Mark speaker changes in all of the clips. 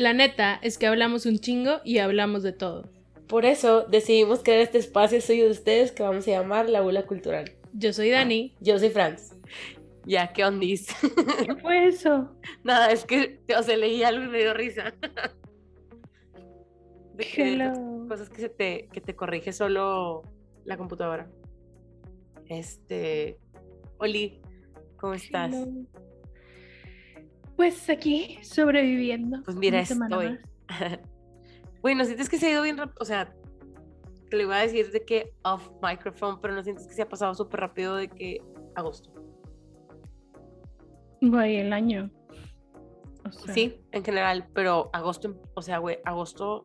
Speaker 1: La neta es que hablamos un chingo y hablamos de todo.
Speaker 2: Por eso decidimos crear este espacio suyo de ustedes que vamos a llamar La Bula Cultural.
Speaker 1: Yo soy Dani.
Speaker 2: Yo soy Franz.
Speaker 3: Ya, ¿qué ondis?
Speaker 1: ¿Qué fue eso?
Speaker 3: Nada, es que, o sea, leí algo y me dio risa. De que
Speaker 1: Hello.
Speaker 3: cosas que, se te, que te corrige solo la computadora. Este, Oli, ¿cómo estás?
Speaker 1: Hello. Pues aquí, sobreviviendo.
Speaker 3: Pues mira, estoy. Bueno, sientes que se ha ido bien rápido, o sea, te lo iba a decir de que off microphone, pero no sientes que se ha pasado súper rápido de que agosto.
Speaker 1: Güey, el año. O sea,
Speaker 3: Sí, en general, pero agosto, o sea, güey, agosto.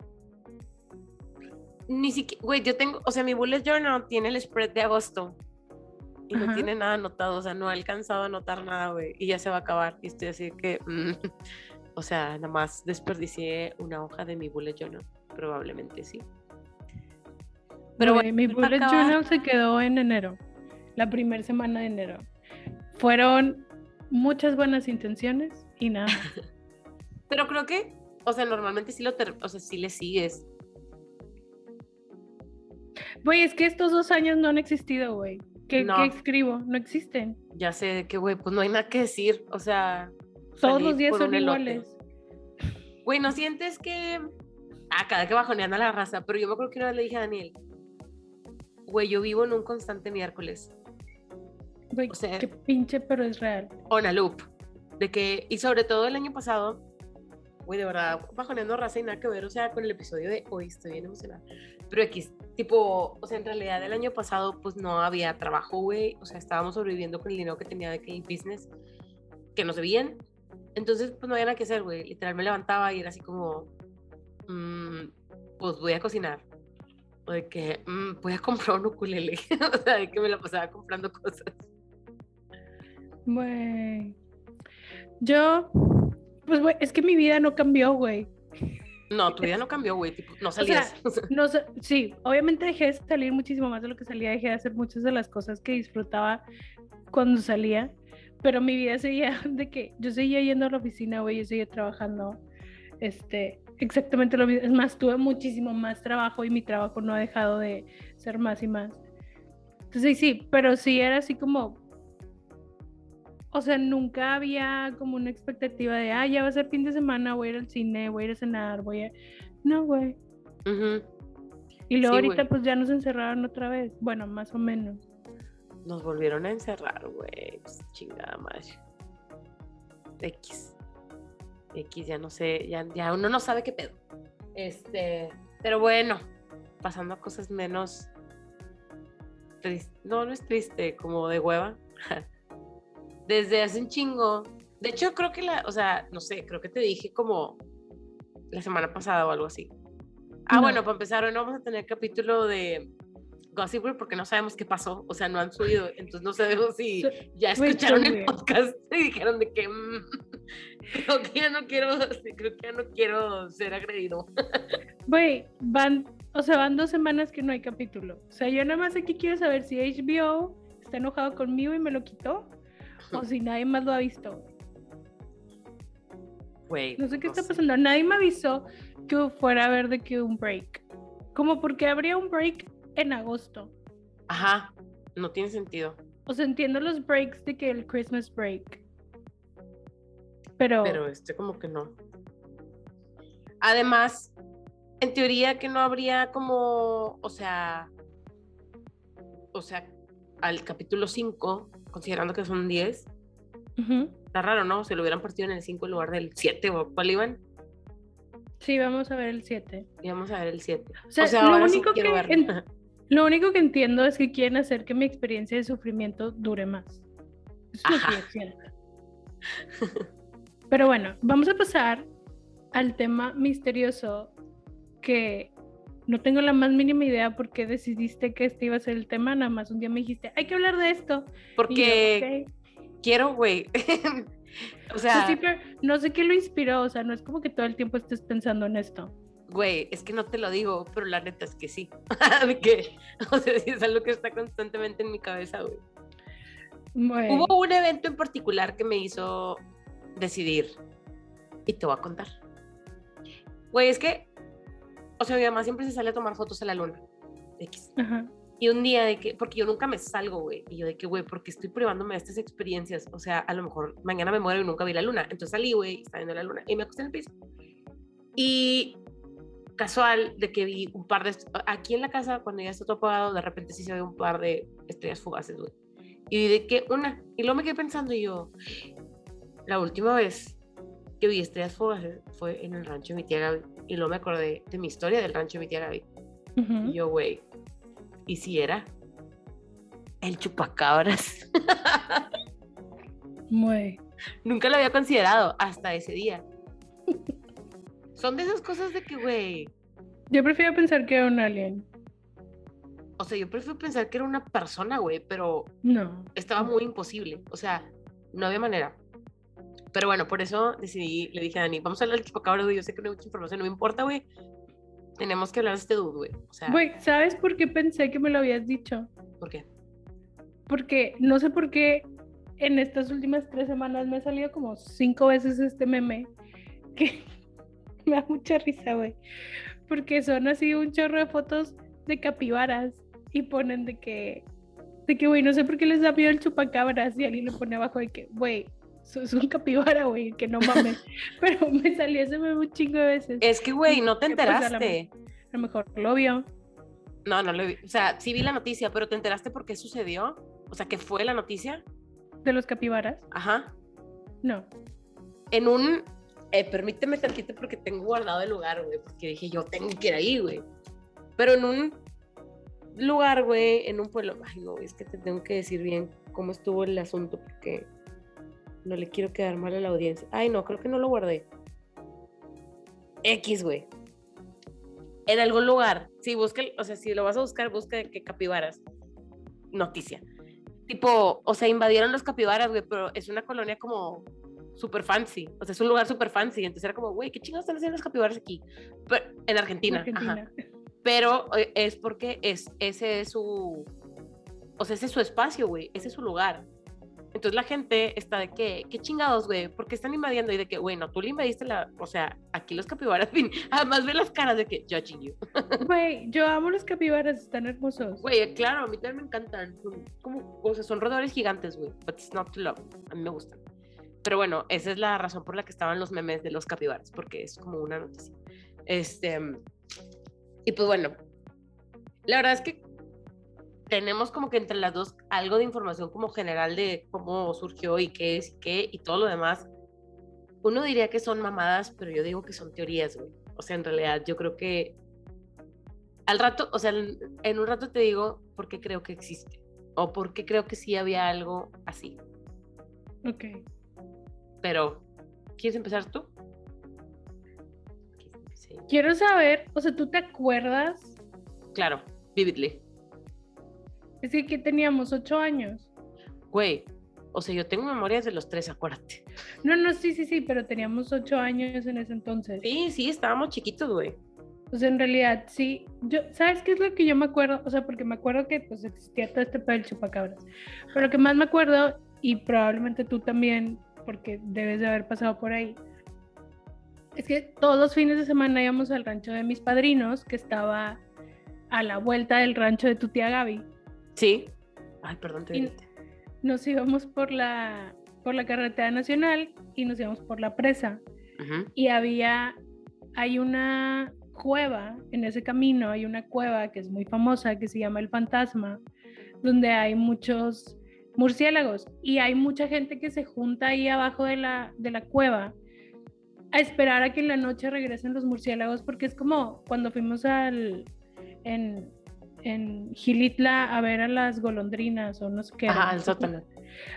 Speaker 3: Ni siquiera, güey, yo tengo, o sea, mi bullet journal tiene el spread de agosto y no
Speaker 1: Ajá.
Speaker 3: tiene nada anotado, o sea, no he alcanzado a anotar nada, güey, y ya se va a acabar. Y estoy así que, mm, o sea, nada más desperdicié una hoja de mi bullet journal, probablemente sí. Pero
Speaker 1: Güey,
Speaker 3: bueno,
Speaker 1: mi bullet
Speaker 3: acabar.
Speaker 1: journal se quedó en enero, la primera semana de enero. Fueron muchas buenas intenciones y nada.
Speaker 3: Pero creo que, o sea, normalmente sí lo, o sea, sí le sigues.
Speaker 1: Güey, es que estos dos años no han existido, güey. ¿Qué,
Speaker 3: No.
Speaker 1: qué escribo? No existen.
Speaker 3: Ya sé de que, güey, pues no hay nada que decir, o sea.
Speaker 1: Todos los días son iguales.
Speaker 3: Güey, ¿no sientes que... Ah, cada que bajonean a la raza, pero yo me acuerdo que una vez le dije a Daniel, güey, yo vivo en un constante miércoles,
Speaker 1: Güey,
Speaker 3: O sea-
Speaker 1: qué pinche, pero es real.
Speaker 3: on a loop, de que, y sobre todo el año pasado, güey, de verdad, bajoneando raza y nada que ver, o sea, con el episodio de hoy, estoy bien emocionada, pero X, tipo, o sea, en realidad el año pasado, pues no había trabajo, güey, o sea, estábamos sobreviviendo con el dinero que tenía de que business, que nos debían, entonces, pues no había nada que hacer, güey, literal me levantaba y era así como, mm, pues voy a cocinar, o de que mm, voy a comprar un ukulele, o sea, de que me la pasaba comprando cosas.
Speaker 1: Güey. Yo, pues, güey, es que mi vida no cambió, güey.
Speaker 3: No, tu vida no cambió, güey, tipo, no
Speaker 1: sea,
Speaker 3: salías.
Speaker 1: No sé, sí, obviamente dejé de salir muchísimo más de lo que salía, dejé de hacer muchas de las cosas que disfrutaba cuando salía, pero mi vida seguía de que yo seguía yendo a la oficina, güey, yo seguía trabajando, este, exactamente lo mismo, es más, tuve muchísimo más trabajo y mi trabajo no ha dejado de ser más y más. Entonces, sí, pero sí era así como, o sea, nunca había como una expectativa de, ah, ya va a ser fin de semana, voy a ir al cine, voy a ir a cenar, voy a... No, güey. Y luego
Speaker 3: Sí,
Speaker 1: ahorita pues ya nos encerraron otra vez. Bueno, más o menos.
Speaker 3: Nos volvieron a encerrar, güey. Pues, chingada madre. X. X, ya no sé, ya, ya uno no sabe qué pedo. Este, pero bueno, pasando a cosas menos tristes. No, no es triste, como de hueva. Desde hace un chingo. De hecho, creo que la, o sea, no sé, creo que te dije como la semana pasada o algo así. Ah,
Speaker 1: No.
Speaker 3: bueno, para empezar, hoy no vamos a tener capítulo de Gossip Girl porque no sabemos qué pasó, o sea, no han subido, entonces no sabemos si ya escucharon el podcast y dijeron de que mm, creo que ya no quiero, creo que ya no quiero ser agredido.
Speaker 1: Güey, van, o sea, van dos semanas que no hay capítulo. O sea, yo nada más aquí quiero saber si HBO está enojado conmigo y me lo quitó. O si nadie más lo ha visto. No sé qué está
Speaker 3: sé.
Speaker 1: pasando. Nadie me avisó que fuera a haber de que un break. Como porque habría un break en agosto.
Speaker 3: Ajá, no tiene sentido.
Speaker 1: O sea, entiendo los breaks de que el Christmas break. Pero,
Speaker 3: Pero este como que no. Además, en teoría que no habría como, o sea, o sea, al capítulo 5, considerando que son 10,
Speaker 1: Ujú.
Speaker 3: está raro, ¿no? Se lo hubieran partido en el 5 en lugar del 7, o cuál iban,
Speaker 1: sí, vamos a ver el 7.
Speaker 3: y vamos a ver el 7.
Speaker 1: O sea,
Speaker 3: O sea,
Speaker 1: lo único que en- Lo único que entiendo es que quieren hacer que mi experiencia de sufrimiento dure más. Eso es lo que
Speaker 3: Ajá.
Speaker 1: yo quiero. Pero bueno, vamos a pasar al tema misterioso que no tengo la más mínima idea por qué decidiste que este iba a ser el tema. Nada más un día me dijiste, hay que hablar de esto. Yo,
Speaker 3: Porque quiero, güey. o sea,
Speaker 1: sí, pero no sé qué lo inspiró. O sea, no es como que todo el tiempo estés pensando en esto.
Speaker 3: güey, es que no te lo digo, pero la neta es que sí. que, o sea, sí es algo que está constantemente en mi cabeza, güey.
Speaker 1: Bueno,
Speaker 3: Hubo un evento en particular que me hizo decidir y te voy a contar. Güey, es que, o sea, mi mamá siempre se sale a tomar fotos a la luna. X.
Speaker 1: Ajá.
Speaker 3: Y un día de que, porque yo nunca me salgo, güey. Y yo de que, güey, porque estoy privándome de estas experiencias. O sea, a lo mejor mañana me muero y nunca vi la luna. Entonces salí, güey, estaba viendo la luna y me acosté en el piso. Y casual de que vi un par de, aquí en la casa, cuando ya está todo apagado, de repente sí se ve un par de estrellas fugaces, güey. Y vi de que una, y luego me quedé pensando y yo, la última vez que vi estrellas fugaces fue en el rancho de mi tía Gaby. Y luego me acordé de mi historia del rancho de mi tía Gaby. Y yo, güey, ¿y si era? El chupacabras.
Speaker 1: Muy.
Speaker 3: Nunca lo había considerado hasta ese día. Son de esas cosas de que, güey,
Speaker 1: Yo prefiero pensar que era un alien.
Speaker 3: o sea, yo prefiero pensar que era una persona, güey, pero
Speaker 1: No.
Speaker 3: estaba muy imposible. O sea, no había manera. Pero bueno, por eso decidí, le dije a Dani, vamos a hablar del chupacabras, güey. Yo sé que no hay mucha información, no me importa, güey. Tenemos que hablar de este dude, güey. O sea,
Speaker 1: Güey, ¿sabes por qué pensé que me lo habías dicho?
Speaker 3: ¿por qué?
Speaker 1: Porque no sé por qué en estas últimas tres semanas me ha salido como cinco veces este meme que me da mucha risa, güey. Porque son así un chorro de fotos de capibaras y ponen de que, de que, güey, no sé por qué les da miedo el chupacabras y alguien le pone abajo de que, güey, es un capibara, güey, que no mames. Pero me salió ese meme un chingo de veces.
Speaker 3: Es que, güey, no te
Speaker 1: pues, a
Speaker 3: enteraste.
Speaker 1: A lo mejor lo vio.
Speaker 3: No, no lo vi. O sea, sí vi la noticia, pero ¿te enteraste por qué sucedió? O sea, ¿qué fue la noticia?
Speaker 1: de los capibaras.
Speaker 3: Ajá.
Speaker 1: No.
Speaker 3: En un... Eh, permíteme tantito porque tengo guardado el lugar, güey, porque dije yo tengo que ir ahí, güey. Pero en un lugar, güey, en un pueblo... Ay, no, es que te tengo que decir bien cómo estuvo el asunto porque no le quiero quedar mal a la audiencia. Ay, no, creo que no lo guardé. X, güey. En algún lugar. Sí, busca, o sea, si lo vas a buscar, busca que capibaras. Noticia. Tipo, o sea, invadieron los capibaras, güey, pero es una colonia como súper fancy. O sea, es un lugar súper fancy. Entonces era como, güey, ¿qué chingados están haciendo los capibaras aquí? Pero, en Argentina. ajá.
Speaker 1: Argentina.
Speaker 3: Pero eh, es porque es, ese es su. O sea, ese es su espacio, güey. Ese es su lugar. Entonces la gente está de que, ¿qué chingados, güey? ¿Por qué están invadiendo? Y de que, bueno, tú le invadiste la. O sea, aquí los capibaras, fin. Además ve las caras de que, judging you.
Speaker 1: Güey, yo amo los capibaras, están hermosos.
Speaker 3: Güey, claro, a mí también me encantan. Son como, o sea, son roedores gigantes, güey. But it's not to love. A mí me gustan. Pero bueno, esa es la razón por la que estaban los memes de los capibaras, porque es como una noticia. Este. Y pues bueno, la verdad es que tenemos como que entre las dos algo de información como general de cómo surgió y qué es y qué y todo lo demás. Uno diría que son mamadas, pero yo digo que son teorías, güey. O sea, en realidad yo creo que al rato, o sea, en un rato te digo por qué creo que existe o por qué creo que sí había algo así.
Speaker 1: Ok.
Speaker 3: Pero, ¿quieres empezar tú?
Speaker 1: Quiero saber, o sea, ¿tú te acuerdas?
Speaker 3: claro, vividly.
Speaker 1: Es que, que teníamos ocho años.
Speaker 3: Güey, o sea, yo tengo memorias de los tres, acuérdate.
Speaker 1: No, no, sí, sí, sí, pero teníamos ocho años en ese entonces.
Speaker 3: Sí, sí, estábamos chiquitos, güey.
Speaker 1: Sea, en realidad, sí. Yo, ¿sabes qué es lo que yo me acuerdo? O sea, porque me acuerdo que pues existía todo este pedo del chupacabras. Pero lo que más me acuerdo, y probablemente tú también, porque debes de haber pasado por ahí, es que todos los fines de semana íbamos al rancho de mis padrinos, que estaba a la vuelta del rancho de tu tía Gaby.
Speaker 3: Sí. Ay, perdón, te
Speaker 1: Y-. Nos íbamos por la, por la carretera nacional y nos íbamos por la presa. Y había, hay una cueva en ese camino, hay una cueva que es muy famosa que se llama El Fantasma, donde hay muchos murciélagos y hay mucha gente que se junta ahí abajo de la, de la cueva a esperar a que en la noche regresen los murciélagos porque es como cuando fuimos al en, en Gilitla a ver a las golondrinas o no sé qué.
Speaker 3: Ajá, al sótano.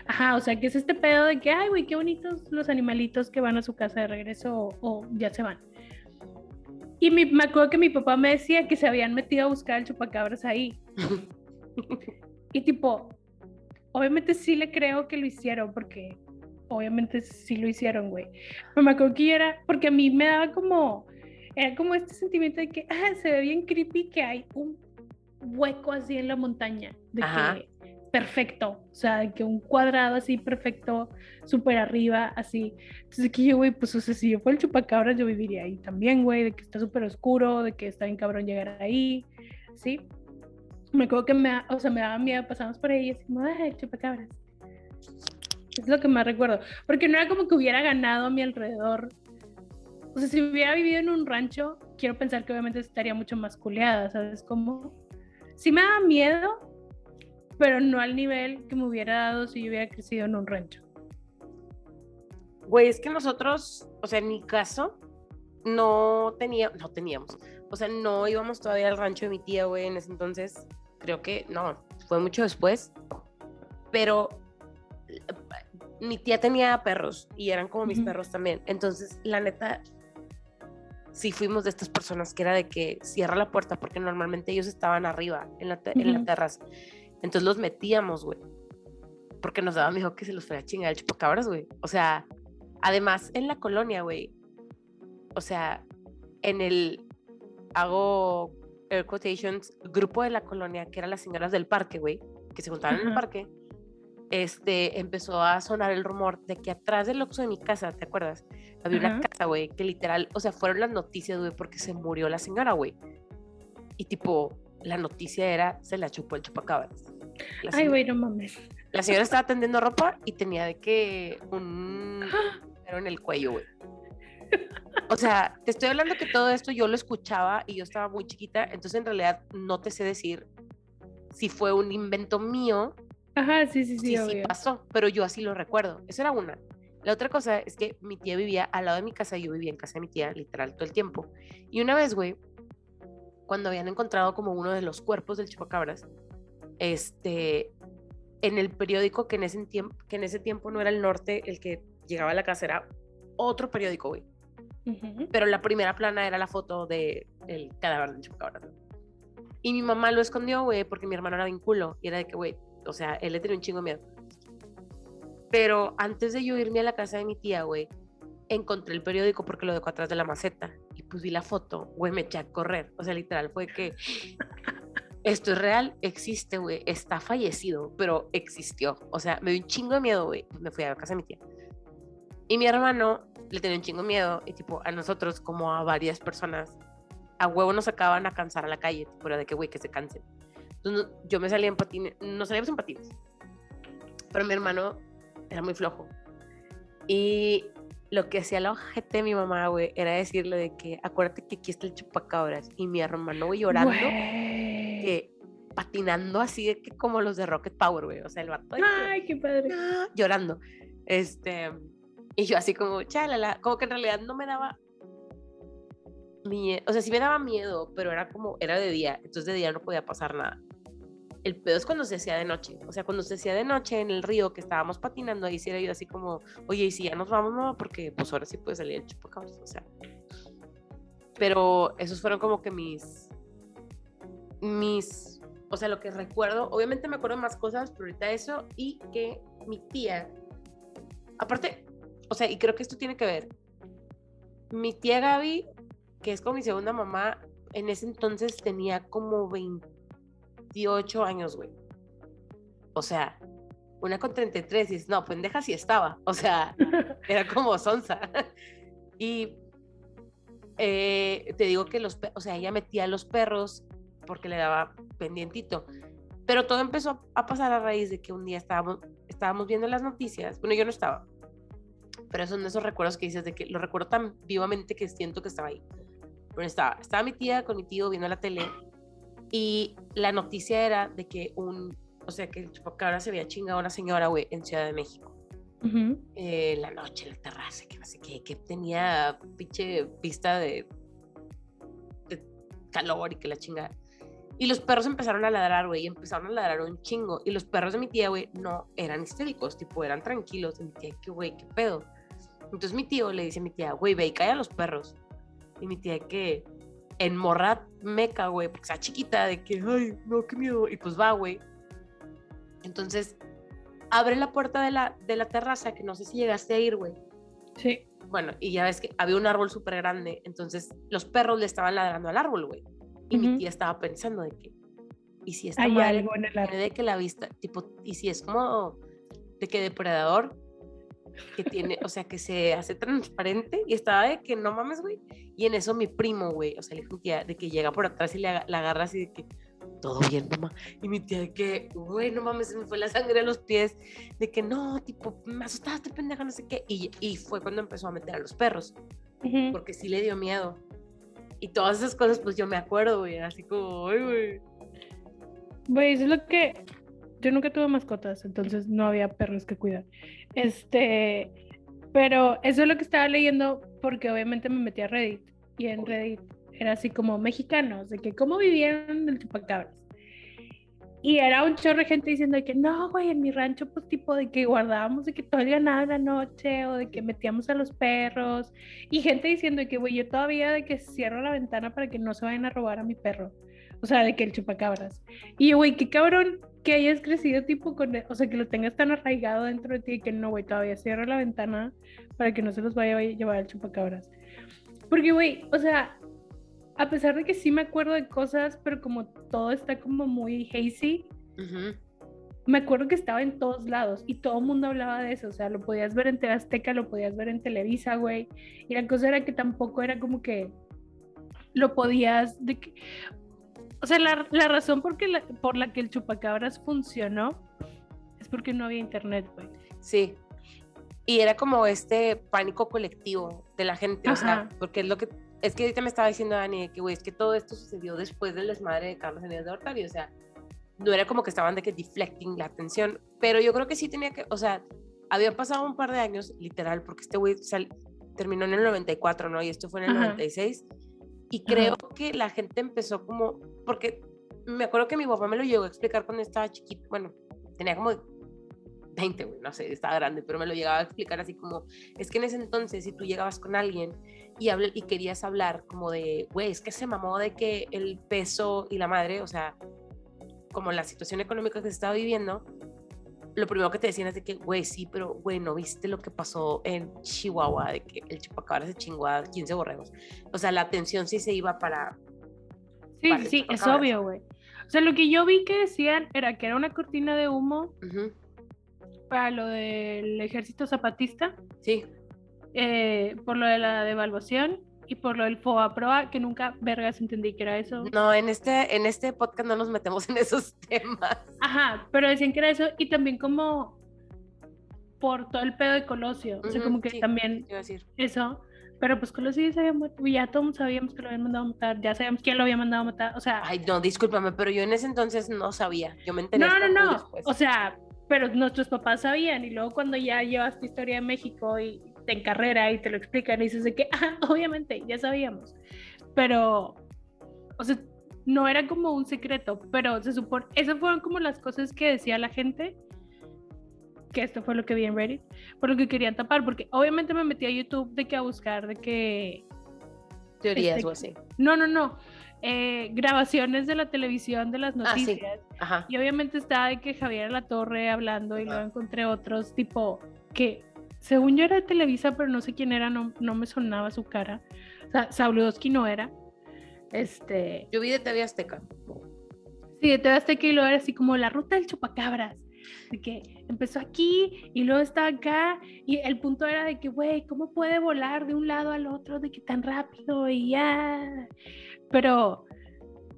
Speaker 1: Ajá, o sea, que es este pedo de que, ay, güey, qué bonitos los animalitos que van a su casa de regreso o, o ya se van. Y mi- me acuerdo que mi papá me decía que se habían metido a buscar el chupacabras ahí. Y tipo, obviamente sí le creo que lo hicieron, porque obviamente sí lo hicieron, güey. Pero me acuerdo que era, porque a mí me daba como, era como este sentimiento de que, ah, se ve bien creepy que hay un hueco así en la montaña, de
Speaker 3: Ajá.
Speaker 1: que perfecto, o sea, que un cuadrado así perfecto, súper arriba, así. Entonces aquí yo, güey, pues, o sea, si yo fuera el chupacabras, yo viviría ahí también, güey, de que está súper oscuro, de que está bien cabrón llegar ahí, ¿sí? Me acuerdo que me, o sea, me daba miedo, pasamos por ahí y decimos, ay, chupacabras. Es lo que más recuerdo, porque no era como que hubiera ganado a mi alrededor. O sea, si hubiera vivido en un rancho, quiero pensar que obviamente estaría mucho más culeada, ¿sabes cómo? Sí me daba miedo, pero no al nivel que me hubiera dado si yo hubiera crecido en un rancho.
Speaker 3: Güey, es que nosotros, o sea, en mi caso, no tenía, no teníamos, o sea, no íbamos todavía al rancho de mi tía, güey, en ese entonces, creo que, no, fue mucho después, pero mi tía tenía perros y eran como mis perros también, entonces, la neta, sí fuimos de estas personas que era de que cierra la puerta porque normalmente ellos estaban arriba, en la, te- en la terraza, entonces los metíamos, güey, porque nos daba miedo que se los fuera a chingar el chupacabras, güey, o sea, además, en la colonia, güey, o sea, en el, hago air quotations, grupo de la colonia, que eran las señoras del parque, güey, que se juntaban en el parque, este, empezó a sonar el rumor de que atrás del Oxxo de mi casa, ¿te acuerdas? Había una
Speaker 1: Ajá.
Speaker 3: casa, güey, que literal, o sea, fueron las noticias, güey, porque se murió la señora, güey. Y tipo, la noticia era, se la chupó el chupacabras.
Speaker 1: Ay, güey, no mames.
Speaker 3: la señora estaba tendiendo ropa y tenía de que un pero en el cuello, güey. O sea, te estoy hablando que todo esto yo lo escuchaba y yo estaba muy chiquita, entonces en realidad no te sé decir si fue un invento mío,
Speaker 1: Ajá, sí, sí, sí,
Speaker 3: sí
Speaker 1: obvio.
Speaker 3: pasó, pero yo así lo recuerdo. Esa era una. La otra cosa es que mi tía vivía al lado de mi casa, yo vivía en casa de mi tía, literal, todo el tiempo. Y una vez, güey, cuando habían encontrado como uno de los cuerpos del chupacabras, este, en el periódico que en ese tiempo, que en ese tiempo no era el norte el que llegaba a la casa, era otro periódico, güey.
Speaker 1: Ujú.
Speaker 3: Pero la primera plana era la foto del el cadáver del chupacabras. Y mi mamá lo escondió, güey, porque mi hermano era bien culo. Y era de que, güey, o sea, él le tenía un chingo de miedo. Pero antes de yo irme a la casa de mi tía, güey, encontré el periódico porque lo dejó atrás de la maceta. Y pues vi la foto, güey, me eché a correr. O sea, literal, fue que esto es real, existe, güey, está fallecido, pero existió. O sea, me dio un chingo de miedo, güey. Me fui a la casa de mi tía. Y mi hermano le tenía un chingo de miedo. Y tipo, a nosotros, como a varias personas, a huevo nos acaban a cansar a la calle. Tipo, era de que, güey, que se cansen. Entonces, no- yo me salía en patines, nos salíamos en patines. Pero mi hermano era muy flojo. Y lo que hacía la ojete de mi mamá, güey, era decirle de que, acuérdate que aquí está el chupacabras. Y mi hermano, güey, llorando,
Speaker 1: Güey.
Speaker 3: que patinando así de que como los de Rocket Power, güey. O sea, el vato de que,
Speaker 1: Ay, qué padre.
Speaker 3: "Ah", llorando. Este, y yo así como, chalala, como que en realidad no me daba miedo, o sea, sí me daba miedo, pero era como, era de día, entonces de día no podía pasar nada. El pedo es cuando se hacía de noche, o sea, cuando se hacía de noche en el río que estábamos patinando, ahí sí era yo así como, oye, y si ya nos vamos, no, porque pues ahora sí puede salir el chupacabras, o sea. Pero esos fueron como que mis, mis, o sea, lo que recuerdo, obviamente me acuerdo más cosas, pero ahorita eso, y que mi tía, aparte, o sea, y creo que esto tiene que ver, mi tía Gaby, que es como mi segunda mamá, en ese entonces tenía como 28 años, güey. O sea, una con 33 y dices, no, pendeja sí estaba. O sea, era como sonsa. y eh, te digo que los, o sea, ella metía a los perros porque le daba pendientito. Pero todo empezó a pasar a raíz de que un día estábamos, estábamos viendo las noticias. Bueno, yo no estaba. Pero son esos recuerdos que dices de que lo recuerdo tan vivamente que siento que estaba ahí. Pero estaba, estaba mi tía con mi tío viendo la tele y la noticia era de que un, o sea, que el chupacabra se había chingado a una señora, güey, en Ciudad de México.
Speaker 1: Ujú.
Speaker 3: Eh, la noche en la terraza, que no sé qué, que tenía pinche vista de, de calor y que la chingada. Y los perros empezaron a ladrar, güey, y empezaron a ladrar un chingo. Y los perros de mi tía, güey, no eran histéricos, tipo, eran tranquilos. Y mi tía, que güey, qué pedo. Entonces mi tío le dice a mi tía, güey, ve y calla a los perros. Y mi tía, que en morra meca, güey, porque está chiquita, de que, ay, no, qué miedo. Y pues va, güey. Entonces abre la puerta de la, de la terraza, que no sé si llegaste a ir, güey.
Speaker 1: Sí.
Speaker 3: Bueno, y ya ves que había un árbol súper grande, entonces los perros le estaban ladrando al árbol, güey. Y mi tía estaba pensando de que, y si esta
Speaker 1: Hay
Speaker 3: madre
Speaker 1: algo en el árbol.
Speaker 3: de que la vista, tipo, y si es como de que depredador, que tiene, o sea, que se hace transparente y estaba de que no mames, güey. Y en eso mi primo, güey, o sea, le dijo que de que llega por atrás y le la agarra así de que todo bien, mamá. Y mi tía de que, güey, no mames, se me fue la sangre a los pies, de que no, tipo, me asustaste, pendeja, no sé qué. Y, y fue cuando empezó a meter a los perros,
Speaker 1: Ujú.
Speaker 3: porque sí le dio miedo. Y todas esas cosas, pues yo me acuerdo, güey, así como, ay, güey.
Speaker 1: Güey, eso es lo que. Yo nunca tuve mascotas, entonces no había perros que cuidar. Este. Pero eso es lo que estaba leyendo porque obviamente me metí a Reddit. Y en Reddit era así como mexicanos, de que cómo vivían en el chupacabras. Y era un chorro de gente diciendo de que no, güey, en mi rancho, pues tipo de que guardábamos de que todo el ganado en la noche o de que metíamos a los perros. Y gente diciendo de que, güey, yo todavía de que cierro la ventana para que no se vayan a robar a mi perro. O sea, de que el chupacabras. Y yo, güey, qué cabrón que hayas crecido tipo con, e- o sea, que lo tengas tan arraigado dentro de ti y que no, güey, todavía cierro la ventana para que no se los vaya a llevar el chupacabras. Porque, güey, o sea, a pesar de que sí me acuerdo de cosas, pero como todo está como muy hazy, me acuerdo que estaba en todos lados y todo el mundo hablaba de eso, o sea, lo podías ver en TV Azteca, lo podías ver en Televisa, güey, y la cosa era que tampoco era como que lo podías, de que, o sea, la, la razón por, la, por la que el chupacabras funcionó es porque no había internet, güey.
Speaker 3: Sí. Y era como este pánico colectivo de la gente, o sea,
Speaker 1: Ajá.
Speaker 3: porque es lo que, es que ahorita me estaba diciendo Dani, de que, güey, es que todo esto sucedió después del desmadre de Carlos Eneas de Hortario, o sea, no era como que estaban de que deflecting la atención, pero yo creo que sí tenía que, o sea, había pasado un par de años, literal, porque este güey terminó en el 94, ¿no? Y esto fue en el
Speaker 1: Ajá.
Speaker 3: 96, y
Speaker 1: Ajá.
Speaker 3: creo que la gente empezó como, porque me acuerdo que mi papá me lo llegó a explicar cuando estaba chiquito, bueno, tenía como 20, güey, no sé, estaba grande, pero me lo llegaba a explicar así como, es que en ese entonces si tú llegabas con alguien y, habl- y querías hablar como de, güey, es que se mamó de que el peso y la madre, o sea, como la situación económica que se estaba viviendo, lo primero que te decían es de que, güey, sí, pero, güey, ¿no viste lo que pasó en Chihuahua? De que el chupacabra se chingó a 15 borregos. O sea, la atención sí se iba para...
Speaker 1: Sí, sí, es obvio, güey. O sea, lo que yo vi que decían era que era una cortina de humo para lo del ejército zapatista,
Speaker 3: Sí,
Speaker 1: eh, por lo de la devaluación y por lo del FOA-PROA, que nunca vergas entendí que era eso.
Speaker 3: no, en este, en este podcast no nos metemos en esos temas.
Speaker 1: Ajá, pero decían que era eso y también como por todo el pedo de Colosio, o sea, como que
Speaker 3: sí.
Speaker 1: también
Speaker 3: decir.
Speaker 1: eso, pero pues Colosio ya se había muerto, ya todos sabíamos que lo habían mandado a matar, ya sabíamos quién lo había mandado a matar, o sea,
Speaker 3: Ay, no, discúlpame, pero yo en ese entonces no sabía. Yo me enteré
Speaker 1: no, no, no,
Speaker 3: después.
Speaker 1: o sea, pero nuestros papás sabían y luego cuando ya llevas tu historia de México y te en carrera y te lo explican y dices de que, ah, obviamente, ya sabíamos, pero, o sea, no era como un secreto, pero se supone, esas fueron como las cosas que decía la gente, que esto fue lo que vi en Reddit, por lo que querían tapar, porque obviamente me metí a YouTube de que a buscar de que,
Speaker 3: Teorías
Speaker 1: este,
Speaker 3: o así.
Speaker 1: no, no, no, eh, grabaciones de la televisión de las
Speaker 3: Ah, sí.
Speaker 1: noticias. Y obviamente estaba de que Javier La Torre hablando y luego encontré otros tipo que según yo era de Televisa, pero no sé quién era, no, no me sonaba su cara. O sea, Sabludowski no era. Este,
Speaker 3: Yo vi de TV Azteca.
Speaker 1: sí, de TV Azteca y luego era así como la ruta del chupacabras. De que empezó aquí y luego estaba acá y el punto era de que, güey, ¿cómo puede volar de un lado al otro de que tan rápido y ya? Pero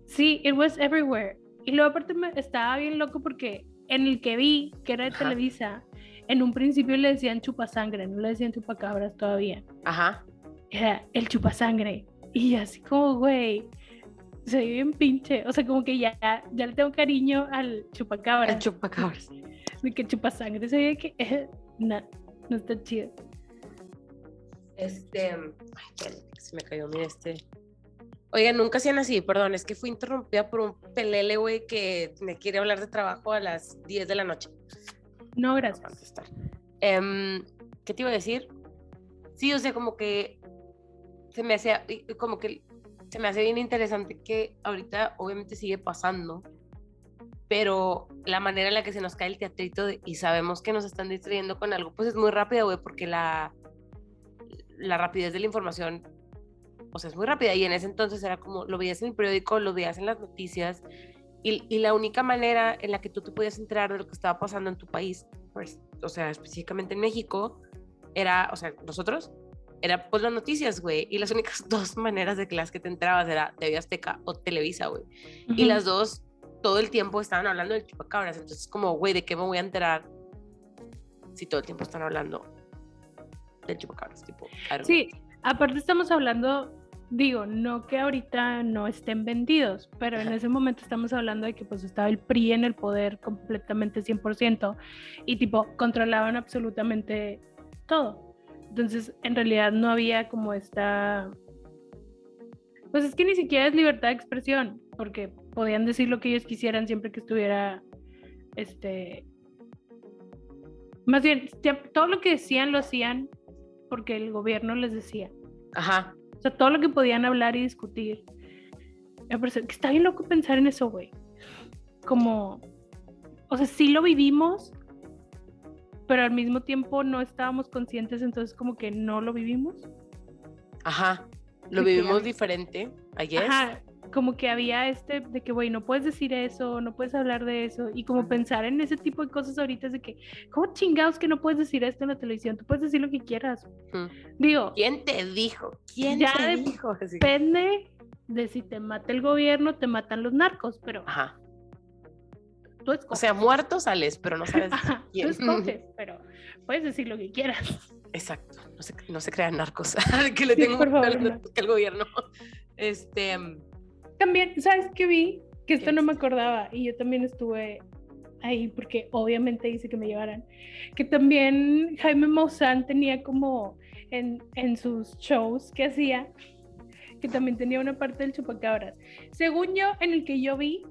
Speaker 1: sí, it was everywhere. Y luego aparte me estaba bien loco porque en el que vi, que era de
Speaker 3: Ajá.
Speaker 1: Televisa, en un principio le decían chupasangre, no le decían chupacabras todavía.
Speaker 3: Ajá.
Speaker 1: Era el chupasangre. Y así como, güey, se ve bien pinche. O sea, como que ya, ya le tengo cariño al chupacabras.
Speaker 3: El chupacabras.
Speaker 1: de que chupasangre se ve que eh, no, no está chido.
Speaker 3: Este. Ay, se me cayó, mira este. Oigan, nunca hacían así, perdón, es que fui interrumpida por un pelele, güey, que me quiere hablar de trabajo a las 10 de la noche.
Speaker 1: No, gracias.
Speaker 3: Em, ¿Qué te iba a decir? Sí, o sea, como que se me y como que se me hace bien interesante que ahorita obviamente sigue pasando, pero la manera en la que se nos cae el teatrito de- y sabemos que nos están distrayendo con algo, pues es muy rápida, güey, porque la, la rapidez de la información, sea, es muy rápida. Y en ese entonces era como, lo veías en el periódico, lo veías en las noticias, y, y la única manera en la que tú te podías enterar de lo que estaba pasando en tu país, pues, o sea, específicamente en México, era, o sea, nosotros, era pues las noticias, güey. Y las únicas dos maneras de que las que te enterabas era TV Azteca o Televisa, güey. Y las dos todo el tiempo estaban hablando del chupacabras. Entonces, como, güey, ¿de qué me voy a enterar si todo el tiempo están hablando del chupacabras? Tipo, don't
Speaker 1: Sí, aparte estamos hablando, digo, no que ahorita no estén vendidos, pero en ese momento estamos hablando de que pues estaba el PRI en el poder completamente 100% y tipo controlaban absolutamente todo. Entonces, en realidad no había como esta... Pues es que ni siquiera es libertad de expresión, porque podían decir lo que ellos quisieran siempre que estuviera, este... Más bien, todo lo que decían lo hacían porque el gobierno les decía.
Speaker 3: Ajá.
Speaker 1: O sea, todo lo que podían hablar y discutir. Me parece que está bien loco pensar en eso, güey. Como, o sea, sí lo vivimos, pero al mismo tiempo no estábamos conscientes, entonces como que no lo vivimos.
Speaker 3: Ajá. Lo
Speaker 1: De
Speaker 3: vivimos diferente, guess.
Speaker 1: Ajá, como que había este de que, güey, no puedes decir eso, no puedes hablar de eso, y como pensar en ese tipo de cosas ahorita es de que, ¿cómo chingados que no puedes decir esto en la televisión? Tú puedes decir lo que quieras.
Speaker 3: Ujú.
Speaker 1: Digo,
Speaker 3: ¿Quién te dijo? ¿Quién
Speaker 1: Ya
Speaker 3: te
Speaker 1: de-
Speaker 3: dijo?
Speaker 1: Depende de si te mata el gobierno, te matan los narcos, pero
Speaker 3: Ajá.
Speaker 1: Tú
Speaker 3: O
Speaker 1: escoges.
Speaker 3: sea, muerto sales, pero no sabes
Speaker 1: Ajá, tú
Speaker 3: quién.
Speaker 1: escoges, pero puedes decir lo que quieras.
Speaker 3: Exacto. No se, no se crean narcos. que le
Speaker 1: Sí,
Speaker 3: tengo
Speaker 1: por
Speaker 3: mucho a
Speaker 1: favor,
Speaker 3: los
Speaker 1: no.
Speaker 3: narcos que el gobierno. Este.
Speaker 1: También, ¿sabes qué vi? Que esto
Speaker 3: ¿Qué
Speaker 1: no me acordaba y yo también estuve ahí porque obviamente hice que me llevaran. Que también Jaime Maussan tenía como en, en sus shows que hacía, que también tenía una parte del chupacabras. Según yo, en el que yo vi,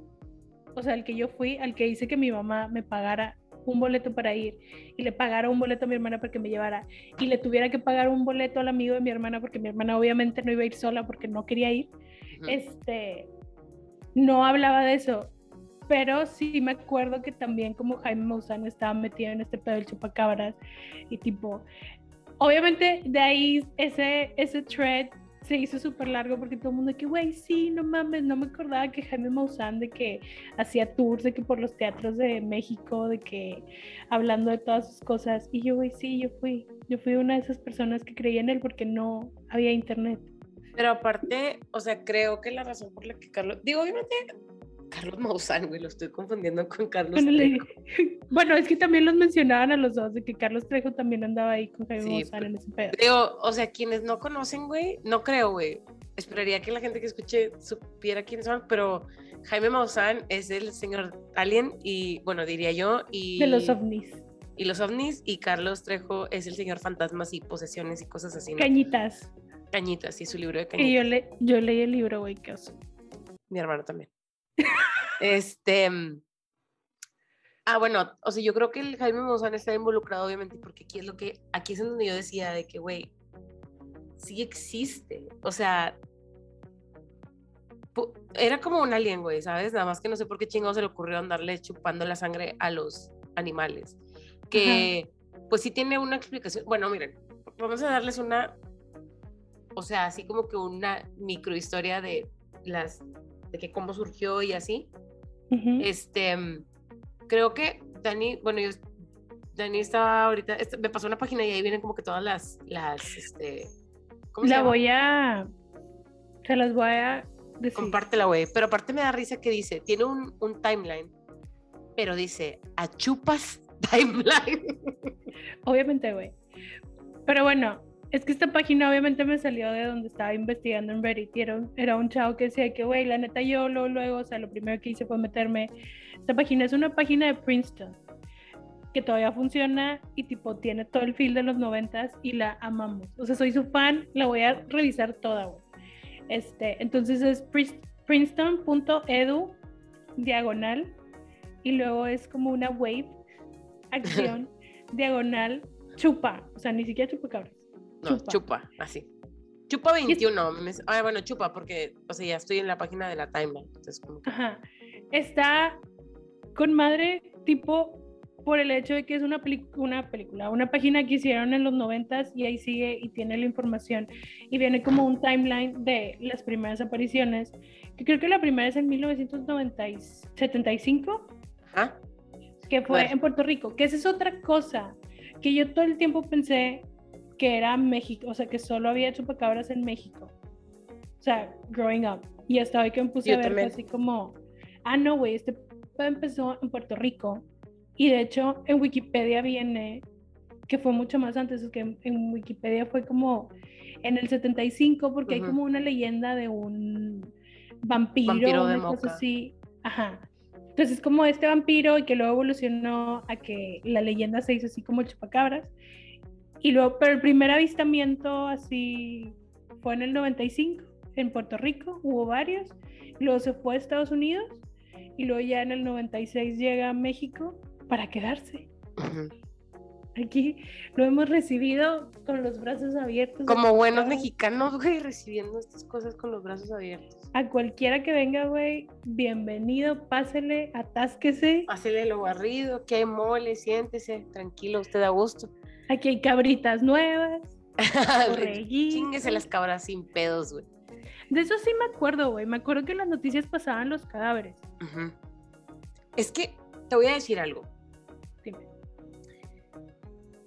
Speaker 1: o sea, el que yo fui, al que hice que mi mamá me pagara un boleto para ir y le pagara un boleto a mi hermana para que me llevara y le tuviera que pagar un boleto al amigo de mi hermana porque mi hermana obviamente no iba a ir sola porque no quería ir este, no hablaba de eso, pero sí me acuerdo que también como Jaime Maussan estaba metido en este pedo del chupacabras y tipo, obviamente de ahí ese, ese thread se hizo súper largo porque todo el mundo que, güey, sí, no mames, no me acordaba que Jaime Maussan de que hacía tours, de que por los teatros de México, de que hablando de todas sus cosas. Y yo, güey, sí, yo fui, yo fui una de esas personas que creía en él porque no había internet.
Speaker 3: Pero aparte, o sea, creo que la razón por la que Carlos. Digo, obviamente, Carlos Maussan, güey, lo estoy confundiendo con Carlos.
Speaker 1: Bueno, le-
Speaker 3: Trejo.
Speaker 1: bueno, es que también los mencionaban a los dos, de que Carlos Trejo también andaba ahí con Jaime
Speaker 3: Sí,
Speaker 1: Maussan
Speaker 3: pero-
Speaker 1: en ese pedo.
Speaker 3: Digo, o sea, quienes no conocen, güey, no creo, güey. Esperaría que la gente que escuche supiera quiénes son, pero Jaime Maussan es el señor Alien y, bueno, diría yo, y,
Speaker 1: De los ovnis.
Speaker 3: y los ovnis, y Carlos Trejo es el señor fantasmas y posesiones y cosas así, ¿no?
Speaker 1: Cañitas.
Speaker 3: Cañitas, y su libro de
Speaker 1: Y
Speaker 3: cañitas.
Speaker 1: yo, le, yo leí el libro, güey, qué oso.
Speaker 3: Mi hermano también. este. mm, Ah, bueno, o sea, yo creo que el Jaime Maussan está involucrado, obviamente, porque aquí es lo que, aquí es en donde yo decía de que, güey, sí existe. O sea, era como un alien, güey, ¿sabes? Nada más que no sé por qué chingado se le ocurrió andarle chupando la sangre a los animales. Que, pues sí tiene una explicación. Bueno, miren, vamos a darles una, o sea, así como que una microhistoria de las, de que cómo surgió y así.
Speaker 1: Ujú.
Speaker 3: Este, mm, creo que Dani, bueno, yo, Dani estaba ahorita, este, me pasó una página y ahí vienen como que todas las, las, este, ¿cómo se
Speaker 1: La
Speaker 3: llama?
Speaker 1: voy a. Se las voy a decir.
Speaker 3: Compártela, güey. Pero aparte me da risa que dice, tiene un, un timeline, pero dice, a chupas timeline.
Speaker 1: Obviamente, güey. Pero bueno, es que esta página obviamente me salió de donde estaba investigando en Reddit. y Era un, era un chavo que decía que, güey, la neta yo luego, luego, o sea, lo primero que hice fue meterme. Esta página es una página de Princeton que todavía funciona y tipo tiene todo el feel de los noventas y la amamos. O sea, soy su fan, la voy a revisar toda, güey. Este, entonces es princeton.edu diagonal y luego es como una wave acción diagonal chupa, o sea, ni siquiera chupa cabras.
Speaker 3: No,
Speaker 1: Chupa.
Speaker 3: chupa, así. Chupa 21. me- ah, bueno, chupa, porque, o sea, ya estoy en la página de la timeline. Entonces, como que-
Speaker 1: Ajá. Está con madre tipo por el hecho de que es una, una película, una página que hicieron en los noventas y ahí sigue y tiene la información y viene como un timeline de las primeras apariciones, que creo que la primera es en 1975, que fue en Puerto Rico, que esa es otra cosa, que yo todo el tiempo pensé que era México, o sea, que solo había chupacabras en México, o sea, growing up, y hasta hoy que me puse a ver así como, ah, no, güey, este empezó en Puerto Rico y de hecho, en Wikipedia viene que fue mucho más antes, que en, Wikipedia fue como en el 75, porque hay como una leyenda de un vampiro, vampiro de cosa así. Ajá. Entonces, como este vampiro y que luego evolucionó a que la leyenda se hizo así como chupacabras. Y luego, pero el primer avistamiento así fue en el 95 en Puerto Rico, hubo varios. Luego se fue a Estados Unidos y luego ya en el 96 llega a México para quedarse. Aquí lo hemos recibido con los brazos abiertos.
Speaker 3: Como buenos mexicanos, güey, recibiendo estas cosas con los brazos abiertos.
Speaker 1: A cualquiera que venga, güey, bienvenido, pásele, atásquese.
Speaker 3: Pásele lo barrido, que mole, siéntese, tranquilo, usted a gusto.
Speaker 1: Aquí hay cabritas nuevas.
Speaker 3: Chinguese las cabras sin pedos, güey.
Speaker 1: De eso sí me acuerdo, güey. Me acuerdo que en las noticias pasaban los cadáveres.
Speaker 3: Es que te voy a decir algo.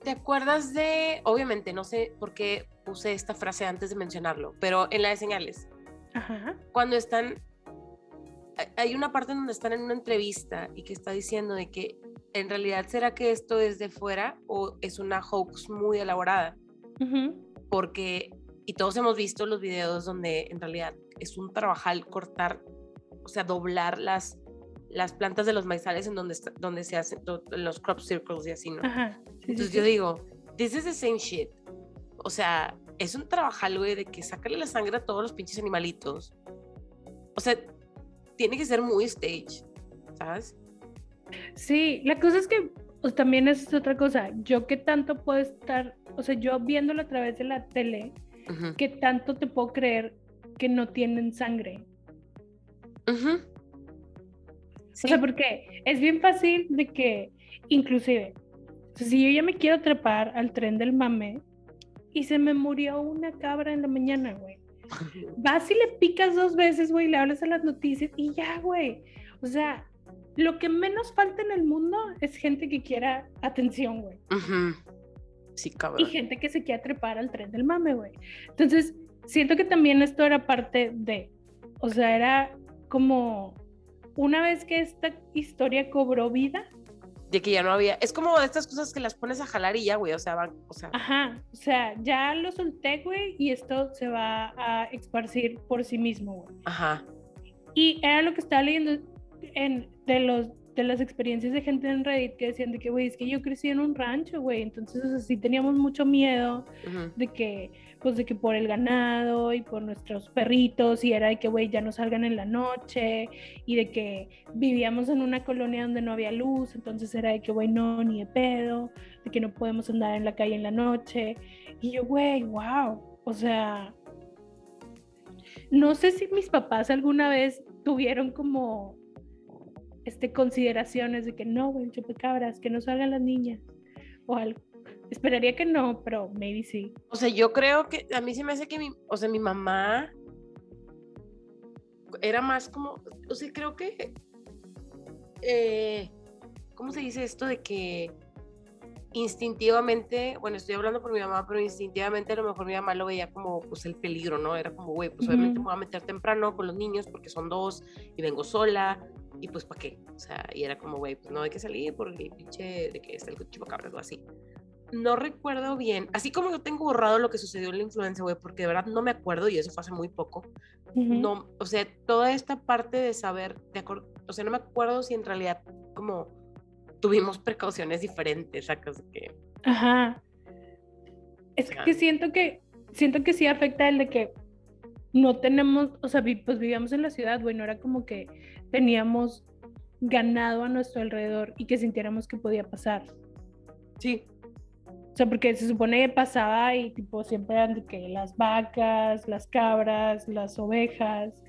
Speaker 3: ¿Te acuerdas de, obviamente, no sé por qué puse esta frase antes de mencionarlo, pero en la de señales, Ajá. cuando están, hay una parte en donde están en una entrevista y que está diciendo de que en realidad será que esto es de fuera o es una hoax muy elaborada, porque, y todos hemos visto los videos donde en realidad es un trabajal cortar, o sea, doblar las las plantas de los maizales en donde, donde se hacen los crop circles y así, ¿no? Entonces yo digo, this is the same shit. O sea, es un trabajo, güey, de que sacarle la sangre a todos los pinches animalitos. O sea, tiene que ser muy stage, ¿sabes?
Speaker 1: Sí, la cosa es que pues, también es otra cosa. Yo qué tanto puedo estar, o sea, yo viéndolo a través de la tele, qué tanto te puedo creer que no tienen sangre. Ajá. O sea, porque es bien fácil de que, inclusive, si yo ya me quiero trepar al tren del mame y se me murió una cabra en la mañana, güey. Vas y le picas dos veces, güey, le hablas a las noticias y ya, güey. O sea, lo que menos falta en el mundo es gente que quiera atención, güey.
Speaker 3: Sí, cabrón.
Speaker 1: Y gente que se quiera trepar al tren del mame, güey. Entonces, siento que también esto era parte de, o sea, era como una vez que esta historia cobró vida.
Speaker 3: De que ya no había. Es como de estas cosas que las pones a jalar y ya, güey. O sea, van. O sea.
Speaker 1: Ajá. O sea, ya lo solté, güey, y esto se va a esparcir por sí mismo, güey.
Speaker 3: Ajá.
Speaker 1: Y era lo que estaba leyendo en, de los de las experiencias de gente en Reddit que decían de que, güey, es que yo crecí en un rancho, güey, entonces así teníamos mucho miedo de que, pues de que por el ganado y por nuestros perritos y era de que, güey, ya no salgan en la noche y de que vivíamos en una colonia donde no había luz, entonces era de que, güey, no, ni de pedo, de que no podemos andar en la calle en la noche. Y yo, güey, wow, o sea, no sé si mis papás alguna vez tuvieron como este, consideraciones de que no, güey, chupacabras, que no salgan las niñas o algo. Esperaría que no, pero maybe sí.
Speaker 3: O sea, yo creo que a mí se me hace que mi, o sea, mi mamá era más como, o sea, creo que, eh, ¿cómo se dice esto de que instintivamente, bueno, estoy hablando por mi mamá, pero instintivamente a lo mejor mi mamá lo veía como, pues, el peligro, ¿no? Era como, güey, pues obviamente me voy a meter temprano con los niños porque son dos y vengo sola y pues, ¿para qué? O sea, y era como, güey, pues no hay que salir porque pinche de que está el chupacabras o así. No recuerdo bien, así como yo tengo borrado lo que sucedió en la influencia, güey, porque de verdad no me acuerdo y eso fue hace muy poco. No, o sea, toda esta parte de saber, de o sea, no me acuerdo si en realidad como tuvimos precauciones diferentes, ¿sacas? Que...
Speaker 1: Ajá. Es que siento que siento que sí afecta el de que no tenemos, o sea, pues vivíamos en la ciudad, bueno, era como que teníamos ganado a nuestro alrededor y que sintiéramos que podía pasar.
Speaker 3: Sí.
Speaker 1: O sea, porque se supone que pasaba y tipo siempre eran de que las vacas, las cabras, las ovejas,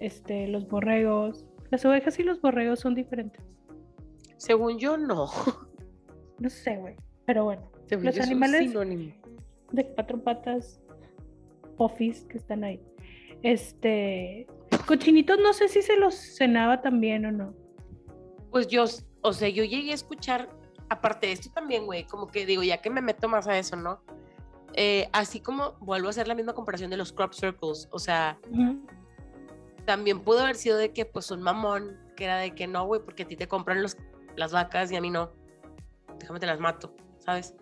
Speaker 1: este, los borregos. Las ovejas y los borregos son diferentes.
Speaker 3: Según yo, no.
Speaker 1: No sé, güey. Pero bueno,
Speaker 3: Según
Speaker 1: Los animales- de cuatro patas, pofis que están ahí. Este, cochinitos, no sé si se los cenaba también o no.
Speaker 3: Pues yo, o sea, yo llegué a escuchar, aparte de esto también, güey, como que digo, ya que me meto más a eso, ¿no? Eh, así como vuelvo a hacer la misma comparación de los crop circles, o sea, también pudo haber sido de que, pues, un mamón, que era de que no, güey, porque a ti te compran los, las vacas y a mí no. Déjame te las mato, ¿sabes?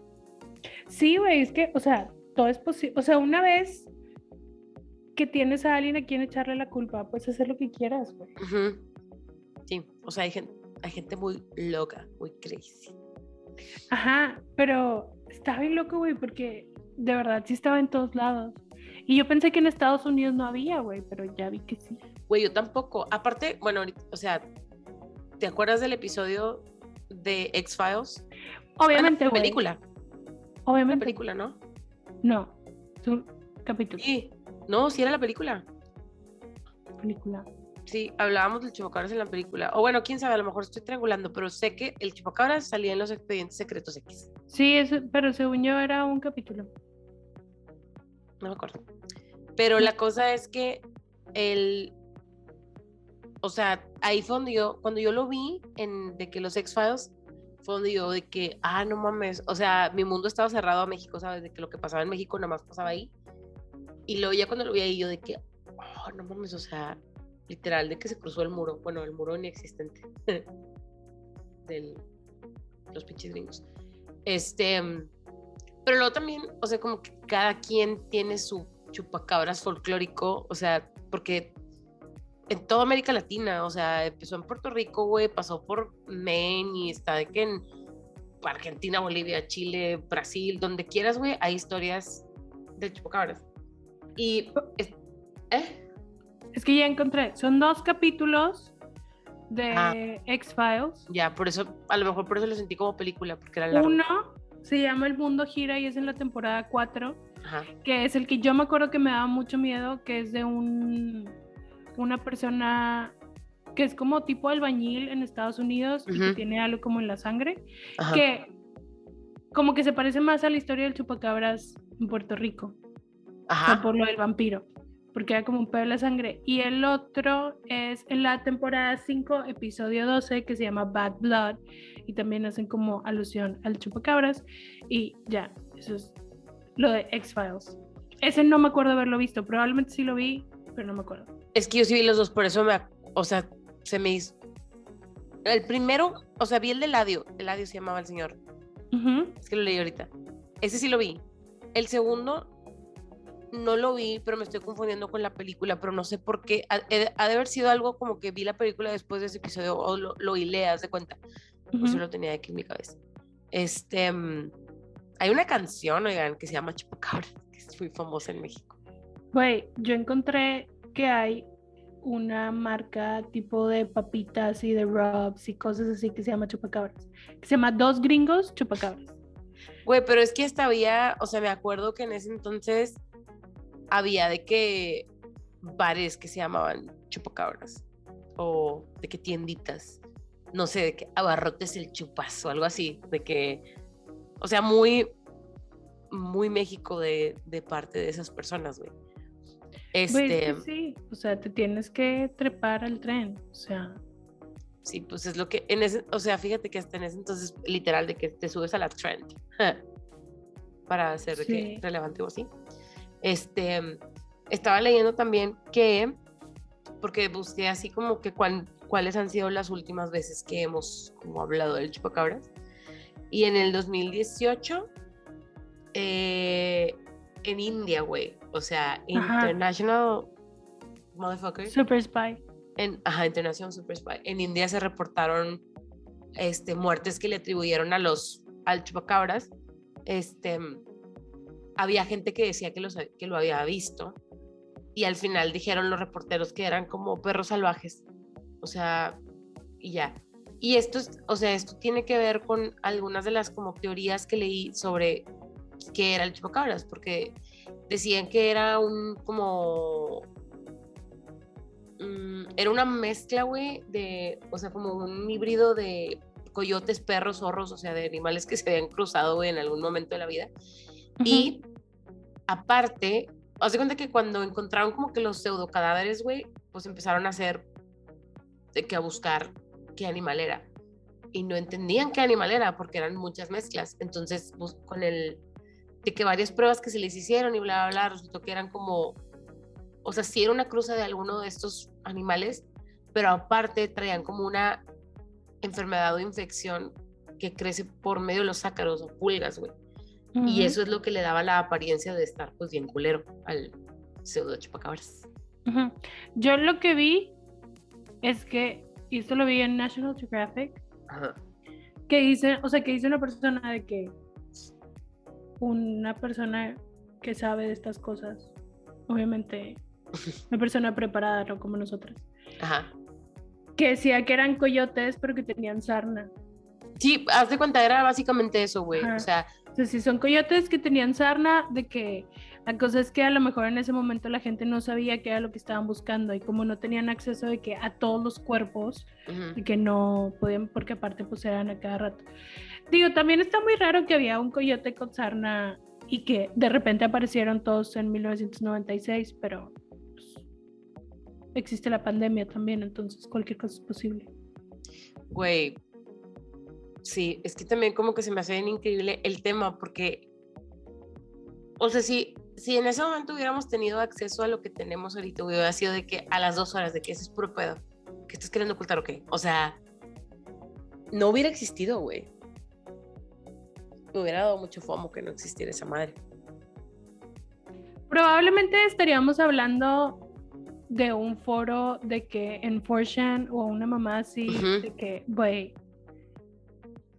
Speaker 1: Sí, güey, es que, o sea, todo es posible. O sea, una vez que tienes a alguien a quien echarle la culpa, puedes hacer lo que quieras, güey.
Speaker 3: Sí, o sea, hay gente, hay gente muy loca, muy crazy.
Speaker 1: Ajá, pero está bien loco, güey, porque de verdad sí estaba en todos lados. Y yo pensé que en Estados Unidos no había, güey, pero ya vi que sí.
Speaker 3: Güey, yo tampoco. Aparte, bueno, o sea, ¿te acuerdas del episodio de X-Files?
Speaker 1: Obviamente,
Speaker 3: Ah,
Speaker 1: güey.
Speaker 3: película. La
Speaker 1: Obviamente.
Speaker 3: película, ¿no?
Speaker 1: No, es un capítulo,
Speaker 3: Sí. No, sí era la película.
Speaker 1: película.
Speaker 3: Sí, hablábamos del chupacabras en la película. O bueno, quién sabe, a lo mejor estoy triangulando, pero sé que el chupacabras salía en los expedientes secretos X.
Speaker 1: Sí, eso, pero según yo era un capítulo.
Speaker 3: No me acuerdo. Pero la cosa es que el. O sea, ahí fue donde yo, cuando yo lo vi en de que los X-Files, fue donde yo de que, ah, no mames. O sea, mi mundo estaba cerrado a México, ¿sabes? De que lo que pasaba en México nada más pasaba ahí. Y luego ya cuando lo vi ahí, yo de que, oh, no mames, o sea, literal, de que se cruzó el muro. Bueno, el muro inexistente. Del. Los pinches gringos. Este. Pero luego también, o sea, como que cada quien tiene su chupacabras folclórico, o sea, porque en toda América Latina, o sea, empezó en Puerto Rico, güey, pasó por Maine y está de que en Argentina, Bolivia, Chile, Brasil, donde quieras, güey, hay historias de chupacabras. Y, es- ¿eh?
Speaker 1: Es que ya encontré, son dos capítulos de
Speaker 3: Ah.
Speaker 1: X-Files.
Speaker 3: Ya, por eso, a lo mejor por eso lo sentí como película, porque era largo.
Speaker 1: Uno se llama El Mundo Gira y es en la temporada 4,
Speaker 3: Ajá,
Speaker 1: que es el que yo me acuerdo que me daba mucho miedo, que es de un una persona que es como tipo albañil en Estados Unidos y que tiene algo como en la sangre,
Speaker 3: ajá.
Speaker 1: que como que se parece más a la historia del chupacabras en Puerto Rico.
Speaker 3: Ajá.
Speaker 1: por lo del vampiro, porque era como un pedo de la sangre. Y el otro es en la temporada 5, episodio 12, que se llama Bad Blood, y también hacen como alusión al chupacabras, y ya, eso es lo de X-Files. Ese no me acuerdo haberlo visto, probablemente sí lo vi, pero no me acuerdo.
Speaker 3: Es que yo sí vi los dos, por eso me, o sea, se me hizo. El primero, o sea, vi el de Eladio, Eladio se llamaba el señor,
Speaker 1: Ujú.
Speaker 3: es que lo leí ahorita. Ese sí lo vi. El segundo no lo vi, pero me estoy confundiendo con la película, pero no sé por qué. Ha, de haber sido algo como que vi la película después de ese episodio o lo, lo hilé, haz de cuenta. Pues
Speaker 1: Ujú.
Speaker 3: yo lo tenía aquí en mi cabeza. Este, mm, hay una canción, oigan, que se llama Chupacabra, que es muy famosa en México.
Speaker 1: Güey, yo encontré que hay una marca tipo de papitas y de rubs y cosas así que se llama chupacabras, que se llama Dos Gringos Chupacabras.
Speaker 3: Güey, pero es que hasta había, o sea, me acuerdo que en ese entonces había de que bares que se llamaban chupacabras o de que tienditas, no sé, de que abarrotes el chupas o algo así, de que, o sea, muy, muy México de, de parte de esas personas, güey.
Speaker 1: Güey, es
Speaker 3: Este,
Speaker 1: sí, o sea, te tienes que trepar al tren, o sea,
Speaker 3: sí, pues es lo que, en ese, o sea, fíjate que hasta en ese entonces, literal, de que te subes a la trend para ser de que
Speaker 1: Sí.
Speaker 3: relevante o así. Este, estaba leyendo también que, porque busqué así como que cuáles han sido las últimas veces que hemos como hablado del chupacabras. Y en el 2018, eh, en India, güey, o sea,
Speaker 1: Ajá.
Speaker 3: International Motherfucker
Speaker 1: Super Spy.
Speaker 3: en ajá, International Super Spy. En India se reportaron este, muertes que le atribuyeron a los al chupacabras. Este, había gente que decía que, los, que lo había visto y al final dijeron los reporteros que eran como perros salvajes. O sea, y ya. Y esto, es, o sea, esto tiene que ver con algunas de las como teorías que leí sobre qué era el chupacabras, porque decían que era un como mm, era una mezcla, güey, de, o sea, como un híbrido de coyotes, perros, zorros, o sea, de animales que se habían cruzado en algún momento de la vida. Y aparte, haz de cuenta que cuando encontraron como que los pseudo cadáveres, güey, pues empezaron a hacer de que a buscar qué animal era. Y no entendían qué animal era porque eran muchas mezclas. Entonces, con el de que varias pruebas que se les hicieron y bla, bla, bla, resultó que eran como, o sea, sí era una cruza de alguno de estos animales, pero aparte traían como una enfermedad o infección que crece por medio de los ácaros o pulgas, güey. Y eso es lo que le daba la apariencia de estar pues bien culero al pseudo chupacabras.
Speaker 1: Yo lo que vi es que, y esto lo vi en National Geographic, que dice, o sea, que dice una persona de que una persona que sabe de estas cosas, obviamente una persona preparada, no como nosotras, que decía que eran coyotes pero que tenían sarna.
Speaker 3: Sí, haz de cuenta, era básicamente eso, güey. O sea,
Speaker 1: si son coyotes que tenían sarna, de que la cosa es que a lo mejor en ese momento la gente no sabía qué era lo que estaban buscando y como no tenían acceso de que a todos los cuerpos y que no podían, porque aparte pues eran a cada rato. Digo, también está muy raro que había un coyote con sarna y que de repente aparecieron todos en 1996, pero pues, existe la pandemia también, entonces cualquier cosa es posible.
Speaker 3: Güey, Sí, es que también como que se me hace bien increíble el tema porque, o sea, si, si en ese momento hubiéramos tenido acceso a lo que tenemos ahorita, hubiera sido de que a las dos horas, de que ese es puro pedo, que estás queriendo ocultar o qué. O sea, no hubiera existido, güey. Me hubiera dado mucho fomo que no existiera esa madre.
Speaker 1: Probablemente estaríamos hablando de un foro de que en Fortune o una mamá así, de que, güey,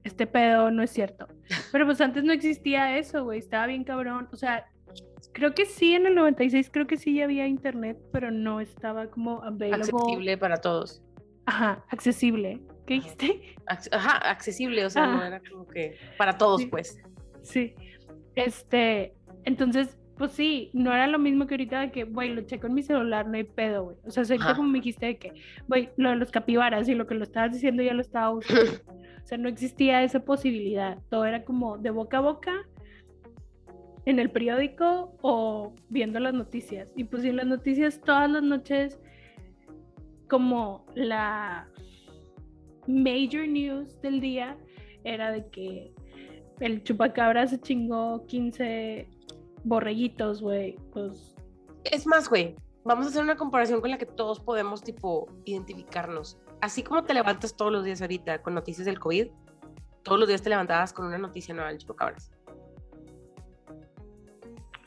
Speaker 1: este pedo no es cierto. Pero pues antes no existía eso, güey, estaba bien cabrón. O sea, creo que sí en el 96, creo que sí había internet, pero no estaba como
Speaker 3: Accesible para todos.
Speaker 1: Ajá, accesible. ¿Qué dijiste?
Speaker 3: Ajá, accesible, o sea, no era como que para todos, pues.
Speaker 1: Sí. Este, entonces, pues sí, no era lo mismo que ahorita de que, güey, lo checo en mi celular, no hay pedo, güey. O sea, ahorita como me dijiste de que, güey, lo de los capibaras y lo que lo estabas diciendo ya lo estaba usando. O sea, no existía esa posibilidad. Todo era como de boca a boca en el periódico o viendo las noticias. Y pues en las noticias todas las noches como la major news del día era de que el chupacabra se chingó 15 borreguitos, güey. Pues
Speaker 3: es más, güey, vamos a hacer una comparación con la que todos podemos tipo identificarnos así como te levantas todos los días ahorita con noticias del COVID, todos los días te levantabas con una noticia nueva del chupacabras.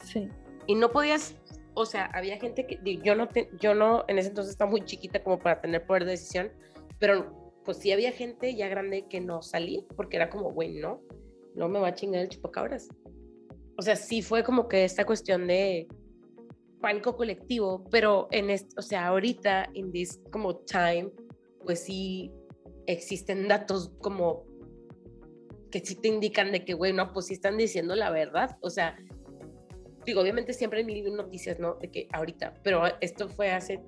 Speaker 1: Sí.
Speaker 3: Y no podías, o sea, había gente que, yo no, yo no, en ese entonces estaba muy chiquita como para tener poder de decisión, pero pues sí había gente ya grande que no salía, porque era como, güey, no, no me va a chingar el chupacabras. O sea, sí fue como que esta cuestión de pánico colectivo, pero en este, o sea, ahorita, en this como time, pues sí existen datos como que sí te indican de que, bueno, pues sí están diciendo la verdad. O sea, digo, obviamente siempre hay mil noticias, ¿no? De que ahorita, pero esto fue hace,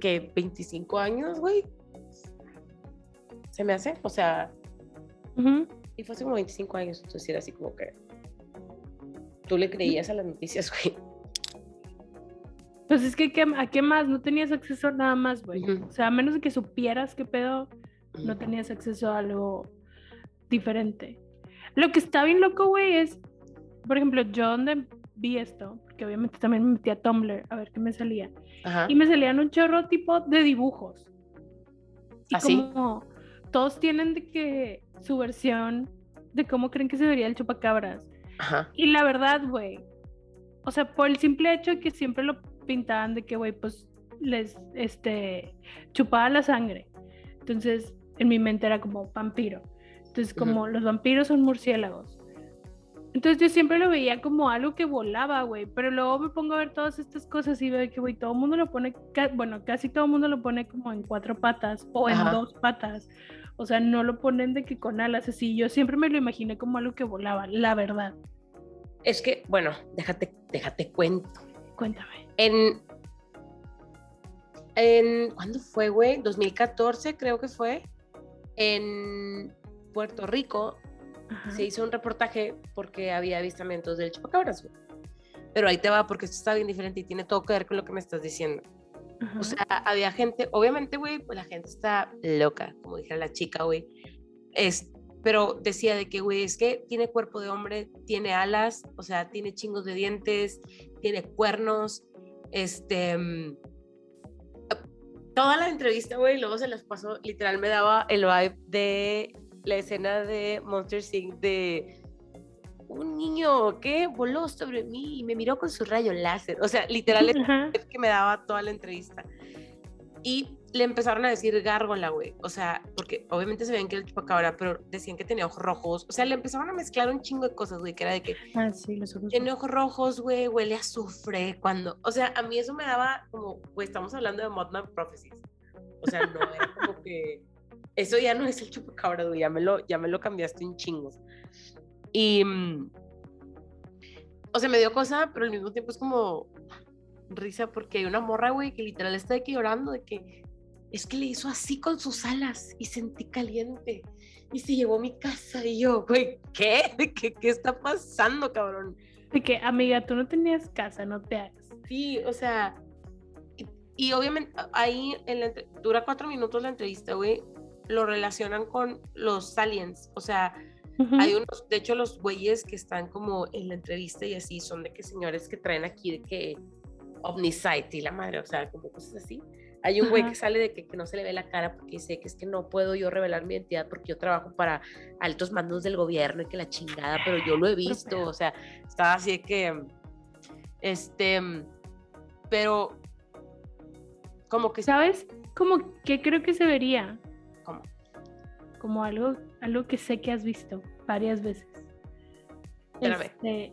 Speaker 3: que 25 años, güey. Se me hace, o sea, y fue hace como 25 años, entonces era así como que tú le creías a las noticias, güey.
Speaker 1: Pues es que, ¿a qué más? No tenías acceso a nada más, güey. O sea, a menos de que supieras qué pedo, no tenías acceso a algo diferente. Lo que está bien loco, güey, es, por ejemplo, yo donde vi esto, porque obviamente también me metí a Tumblr a ver qué me salía. Y me salían un chorro tipo de dibujos. Y ¿Así? ¿Ah, como todos tienen de que su versión de cómo creen que se vería el chupacabras. Ajá. Y la verdad, güey, o sea, por el simple hecho de que siempre lo pintaban de que, güey, pues les, este, chupaba la sangre. Entonces, en mi mente era como vampiro. Entonces, como los vampiros son murciélagos. Entonces yo siempre lo veía como algo que volaba, güey, pero luego me pongo a ver todas estas cosas y veo que, güey, todo el mundo lo pone, bueno, casi todo el mundo lo pone como en cuatro patas o en dos patas. O sea, no lo ponen de que con alas así. Yo siempre me lo imaginé como algo que volaba, la verdad.
Speaker 3: Es que, bueno, déjate, déjate cuento.
Speaker 1: Cuéntame.
Speaker 3: En, en ¿cuándo fue, güey? 2014 creo que fue. En Puerto Rico
Speaker 1: Ajá.
Speaker 3: se hizo un reportaje porque había avistamientos del chupacabras, güey. Pero ahí te va porque esto está bien diferente y tiene todo que ver con lo que me estás diciendo.
Speaker 1: Ajá.
Speaker 3: O sea, había gente, obviamente, güey, pues la gente está loca, como dijera la chica, güey. Es, pero decía de que, güey, es que tiene cuerpo de hombre, tiene alas, o sea, tiene chingos de dientes, tiene cuernos, este... mm, Toda la entrevista, güey, luego se las pasó, literal me daba el vibe de la escena de Monster Inc. de un niño que voló sobre mí y me miró con su rayo láser. O sea, literal es que me daba toda la entrevista. Y le empezaron a decir gárgola, güey. O sea, porque obviamente se veían que era el chupacabra, pero decían que tenía ojos rojos. O sea, le empezaron a mezclar un chingo de cosas, güey, que era de que
Speaker 1: Ah, sí, los ojos.
Speaker 3: tiene ojos rojos, güey, huele a azufre. Cuando, o sea, a mí eso me daba como, güey, estamos hablando de Mothman Prophecies. O sea, no era como que. Eso ya no es el chupacabra, güey, ya me lo, ya me lo cambiaste un chingo. Y. mm, O sea, me dio cosa, pero al mismo tiempo es como risa porque hay una morra, güey, que literal está aquí llorando de que es que le hizo así con sus alas y sentí caliente y se llevó a mi casa y yo, güey, ¿qué? ¿Qué, qué está pasando, cabrón?
Speaker 1: De que, amiga, tú no tenías casa, no te hagas.
Speaker 3: Sí, o sea, y, y obviamente ahí en la entre- dura cuatro minutos la entrevista, güey, lo relacionan con los aliens, o sea, Hay unos, de hecho los güeyes que están como en la entrevista y así son de que señores que traen aquí de que Omnisite y la madre, o sea, como cosas así. Hay un güey que sale de que, que no se le ve la cara porque dice que es que no puedo yo revelar mi identidad porque yo trabajo para altos mandos del gobierno y que la chingada, pero yo lo he visto, o sea, estaba así de que, este, pero como que,
Speaker 1: ¿Sabes? Como que creo que se vería
Speaker 3: ¿cómo?
Speaker 1: como algo, algo que sé que has visto varias veces.
Speaker 3: Espérame.
Speaker 1: Este,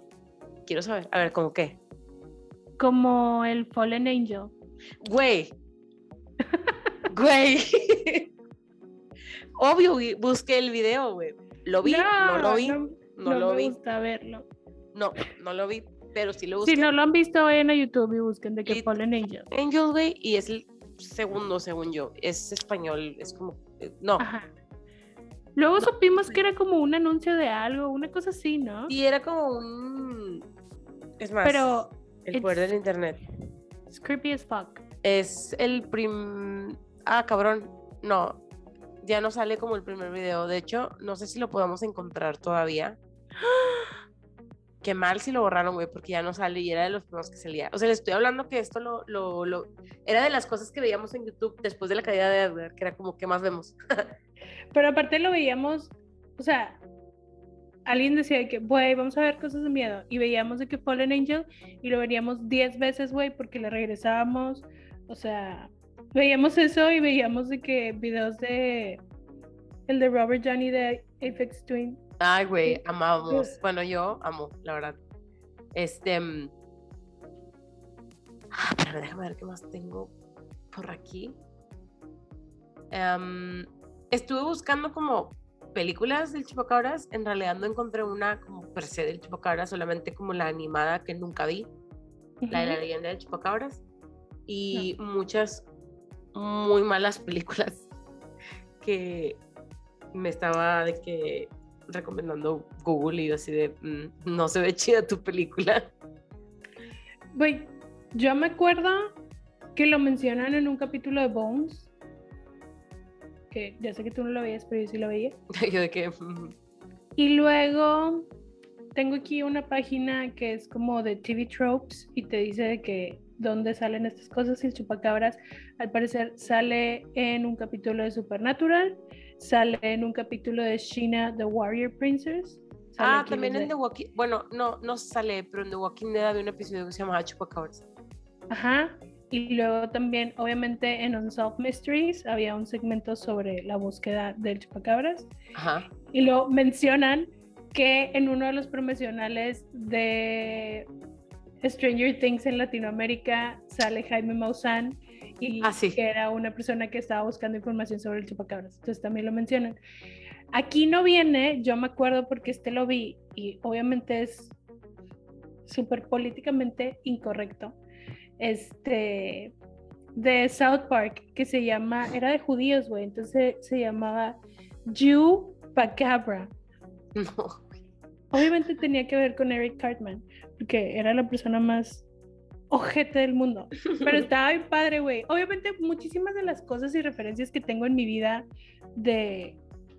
Speaker 3: quiero saber, a ver, ¿cómo qué?
Speaker 1: como el Fallen Angel.
Speaker 3: Güey. Güey. Obvio, güey, busqué el video, güey. Lo vi, no, lo vi, no,
Speaker 1: no
Speaker 3: lo
Speaker 1: me
Speaker 3: vi,
Speaker 1: gusta verlo.
Speaker 3: no, no lo vi, pero sí lo busqué.
Speaker 1: Si no lo han visto, vayan a YouTube y busquen de que Fallen Angel.
Speaker 3: Angel, güey, y es el segundo, según yo. Es español, es como, eh, no,
Speaker 1: Ajá. Luego supimos que era como un anuncio de algo, una cosa así, ¿no?
Speaker 3: y era como un, es más,
Speaker 1: Pero
Speaker 3: el poder del internet.
Speaker 1: it's creepy as fuck.
Speaker 3: Es el prim, ah, cabrón, no, ya no sale como el primer video. De hecho, no sé si lo podemos encontrar todavía. Qué mal si lo borraron, güey, porque ya no sale y era de los primeros que salía. O sea, le estoy hablando que esto lo, lo, lo- era de las cosas que veíamos en YouTube después de la caída de Edgar, que era como, ¿qué más vemos?
Speaker 1: Pero aparte lo veíamos, o sea, alguien decía de que, güey, vamos a ver cosas de miedo. Y veíamos de que Fallen Angel y lo veríamos 10 veces, güey, porque le regresábamos. O sea, veíamos eso y veíamos de que videos de el de Robert Johnny de Apex Twin.
Speaker 3: Ay, güey,
Speaker 1: Sí.
Speaker 3: amamos. Bueno, yo amo, la verdad. Este. mm, Ah, pero déjame ver qué más tengo por aquí. Em, estuve buscando como películas del Chupacabras. En realidad no encontré una como per se del Chupacabras, solamente como la animada que nunca vi, la de la leyenda del Chupacabras. Y muchas muy malas películas que me estaba de que recomendando Google y yo así de "Mm, no se ve chida tu película.
Speaker 1: Güey, yo me acuerdo que lo mencionan en un capítulo de Bones. Que ya sé que tú no lo veías, pero yo sí lo veía.
Speaker 3: yo de que "Mm,
Speaker 1: Y luego tengo aquí una página que es como de TV Tropes y te dice de que dónde salen estas cosas y el chupacabras al parecer sale en un capítulo de Supernatural, sale en un capítulo de Sheena the Warrior Princess.
Speaker 3: Ah, también en
Speaker 1: desde-
Speaker 3: The Walking bueno, no, no sale, pero en The Walking Dead había un episodio que se llamaba Chupacabras.
Speaker 1: Ajá. Y luego también, obviamente, en Unsolved Mysteries había un segmento sobre la búsqueda del chupacabras.
Speaker 3: Ajá.
Speaker 1: Y lo mencionan que en uno de los promocionales de Stranger Things en Latinoamérica sale Jaime Maussan y
Speaker 3: Ah, sí.
Speaker 1: que era una persona que estaba buscando información sobre el chupacabras. Entonces también lo mencionan. Aquí no viene, yo me acuerdo porque este lo vi y obviamente es súper políticamente incorrecto. Este de South Park que se llama, era de judíos, güey, entonces se llamaba Jew Chupacabra.
Speaker 3: No.
Speaker 1: Obviamente tenía que ver con Eric Cartman, porque era la persona más ojete del mundo. Pero estaba bien padre, güey. Obviamente muchísimas de las cosas y referencias que tengo en mi vida de